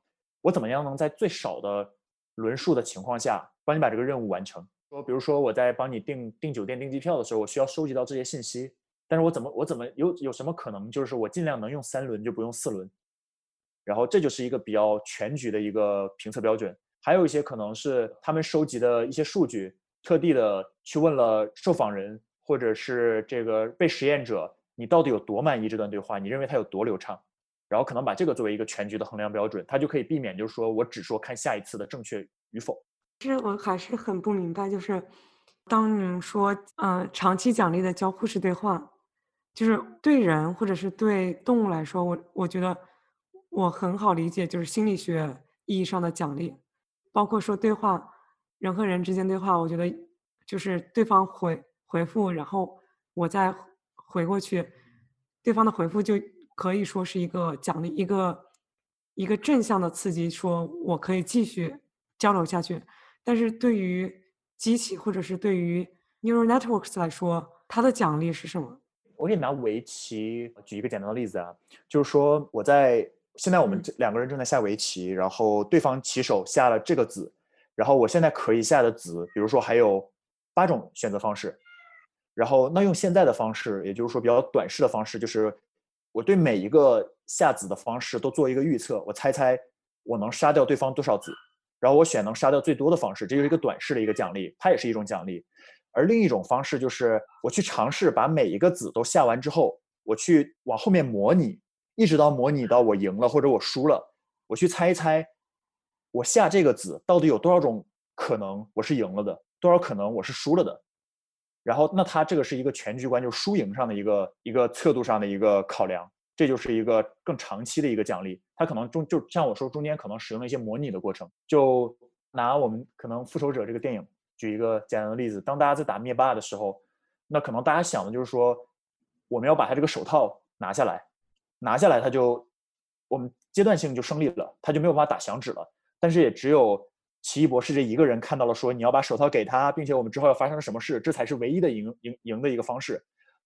我怎么样能在最少的轮数的情况下帮你把这个任务完成？说比如说我在帮你订订酒店、订机票的时候，我需要收集到这些信息，但是我怎么我怎么有有什么可能就是我尽量能用三轮就不用四轮？然后这就是一个比较全局的一个评测标准。还有一些可能是他们收集的一些数据，特地的去问了受访人或者是这个被实验者。你到底有多满意这段对话？你认为它有多流畅？然后可能把这个作为一个全局的衡量标准，它就可以避免，就是说我只说看下一次的正确与否。其实我还是很不明白，就是当你们说，嗯，长期奖励的交互式对话，就是对人或者是对动物来说，我我觉得我很好理解，就是心理学意义上的奖励，包括说对话，人和人之间对话，我觉得就是对方回回复，然后我再。回过去，对方的回复就可以说是一个奖励，一个一个正向的刺激，说我可以继续交流下去。但是对于机器或者是对于 neural networks 来说，它的奖励是什么？我给你拿围棋举一个简单的例子啊，就是说我在现在我们这两个人正在下围棋，然后对方棋手下了这个子，然后我现在可以下的子，比如说还有八种选择方式。然后，那用现在的方式，也就是说比较短视的方式，就是我对每一个下子的方式都做一个预测，我猜猜我能杀掉对方多少子，然后我选能杀掉最多的方式，这就是一个短视的一个奖励，它也是一种奖励。而另一种方式就是我去尝试把每一个子都下完之后，我去往后面模拟，一直到模拟到我赢了或者我输了，我去猜一猜，我下这个子到底有多少种可能我是赢了的，多少可能我是输了的。然后，那它这个是一个全局观，就是输赢上的一个一个测度上的一个考量，这就是一个更长期的一个奖励。它可能中就像我说，中间可能使用了一些模拟的过程。就拿我们可能《复仇者》这个电影举一个简单的例子，当大家在打灭霸的时候，那可能大家想的就是说，我们要把他这个手套拿下来，拿下来他就我们阶段性就胜利了，他就没有办法打响指了。但是也只有。奇异博士这一个人看到了，说你要把手套给他，并且我们之后要发生什么事，这才是唯一的赢赢赢的一个方式。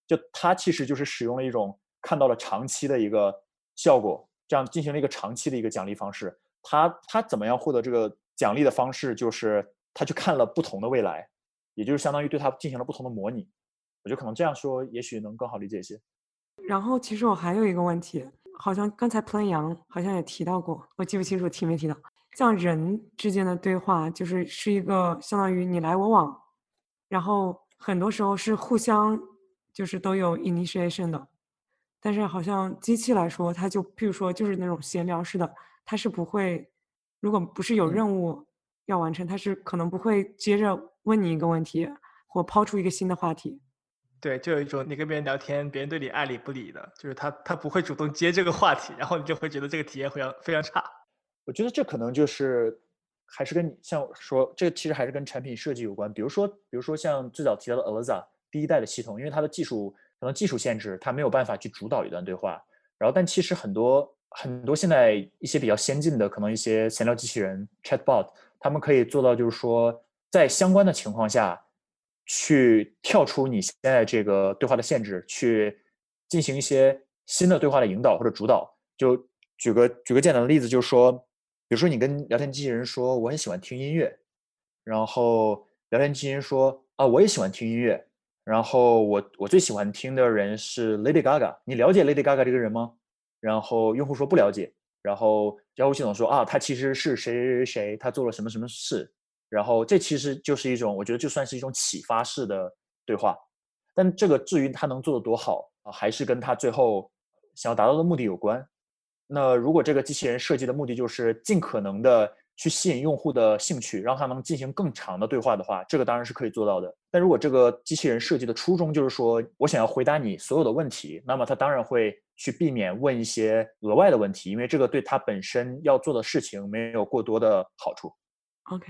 就他其实就是使用了一种看到了长期的一个效果，这样进行了一个长期的一个奖励方式。他他怎么样获得这个奖励的方式，就是他去看了不同的未来，也就是相当于对他进行了不同的模拟。我觉得可能这样说，也许能更好理解一些。然后其实我还有一个问题，好像刚才 Plan 杨好像也提到过，我记不清楚提没提到。像人之间的对话，就是是一个相当于你来我往，然后很多时候是互相就是都有 initiation 的，但是好像机器来说，它就譬如说就是那种闲聊似的，它是不会，如果不是有任务要完成，它是可能不会接着问你一个问题或抛出一个新的话题。对，就有一种你跟别人聊天，别人对你爱理不理的，就是他他不会主动接这个话题，然后你就会觉得这个体验非常非常差。我觉得这可能就是还是跟你像说，这其实还是跟产品设计有关。比如说，比如说像最早提到的 Alexa 第一代的系统，因为它的技术可能技术限制，它没有办法去主导一段对话。然后，但其实很多很多现在一些比较先进的，可能一些闲聊机器人 Chatbot，他们可以做到，就是说在相关的情况下去跳出你现在这个对话的限制，去进行一些新的对话的引导或者主导。就举个举个简单的例子，就是说。比如说，你跟聊天机器人说我很喜欢听音乐，然后聊天机器人说啊我也喜欢听音乐，然后我我最喜欢听的人是 Lady Gaga，你了解 Lady Gaga 这个人吗？然后用户说不了解，然后交互系统说啊他其实是谁谁谁谁，他做了什么什么事，然后这其实就是一种我觉得就算是一种启发式的对话，但这个至于他能做的多好啊，还是跟他最后想要达到的目的有关。那如果这个机器人设计的目的就是尽可能的去吸引用户的兴趣，让他能进行更长的对话的话，这个当然是可以做到的。但如果这个机器人设计的初衷就是说我想要回答你所有的问题，那么它当然会去避免问一些额外的问题，因为这个对它本身要做的事情没有过多的好处。OK，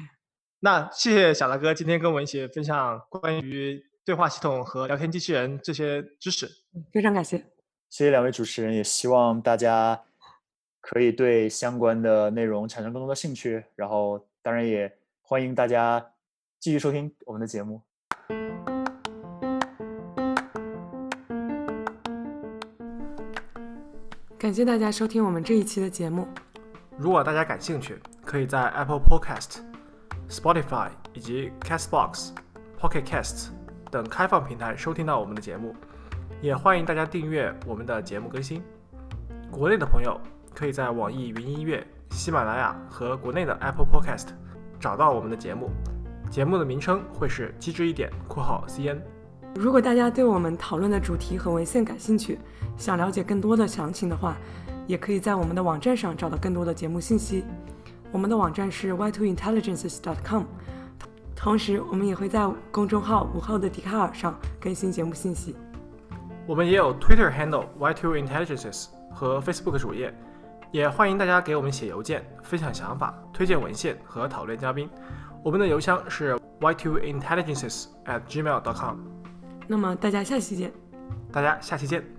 那谢谢小大哥今天跟我们一起分享关于对话系统和聊天机器人这些知识，非常感谢。谢谢两位主持人，也希望大家。可以对相关的内容产生更多的兴趣，然后当然也欢迎大家继续收听我们的节目。感谢大家收听我们这一期的节目。如果大家感兴趣，可以在 Apple Podcast、Spotify 以及 Castbox、Pocket Casts 等开放平台收听到我们的节目。也欢迎大家订阅我们的节目更新。国内的朋友。可以在网易云音乐、喜马拉雅和国内的 Apple Podcast 找到我们的节目，节目的名称会是“机智一点”（括号 CN）。如果大家对我们讨论的主题和文献感兴趣，想了解更多的详情的话，也可以在我们的网站上找到更多的节目信息。我们的网站是 y2intelligences.com，同时我们也会在公众号“午后的笛卡尔”上更新节目信息。我们也有 Twitter handle y2intelligences 和 Facebook 主页。也欢迎大家给我们写邮件，分享想法、推荐文献和讨论嘉宾。我们的邮箱是 y2intelligences at gmail.com。那么大家下期见。大家下期见。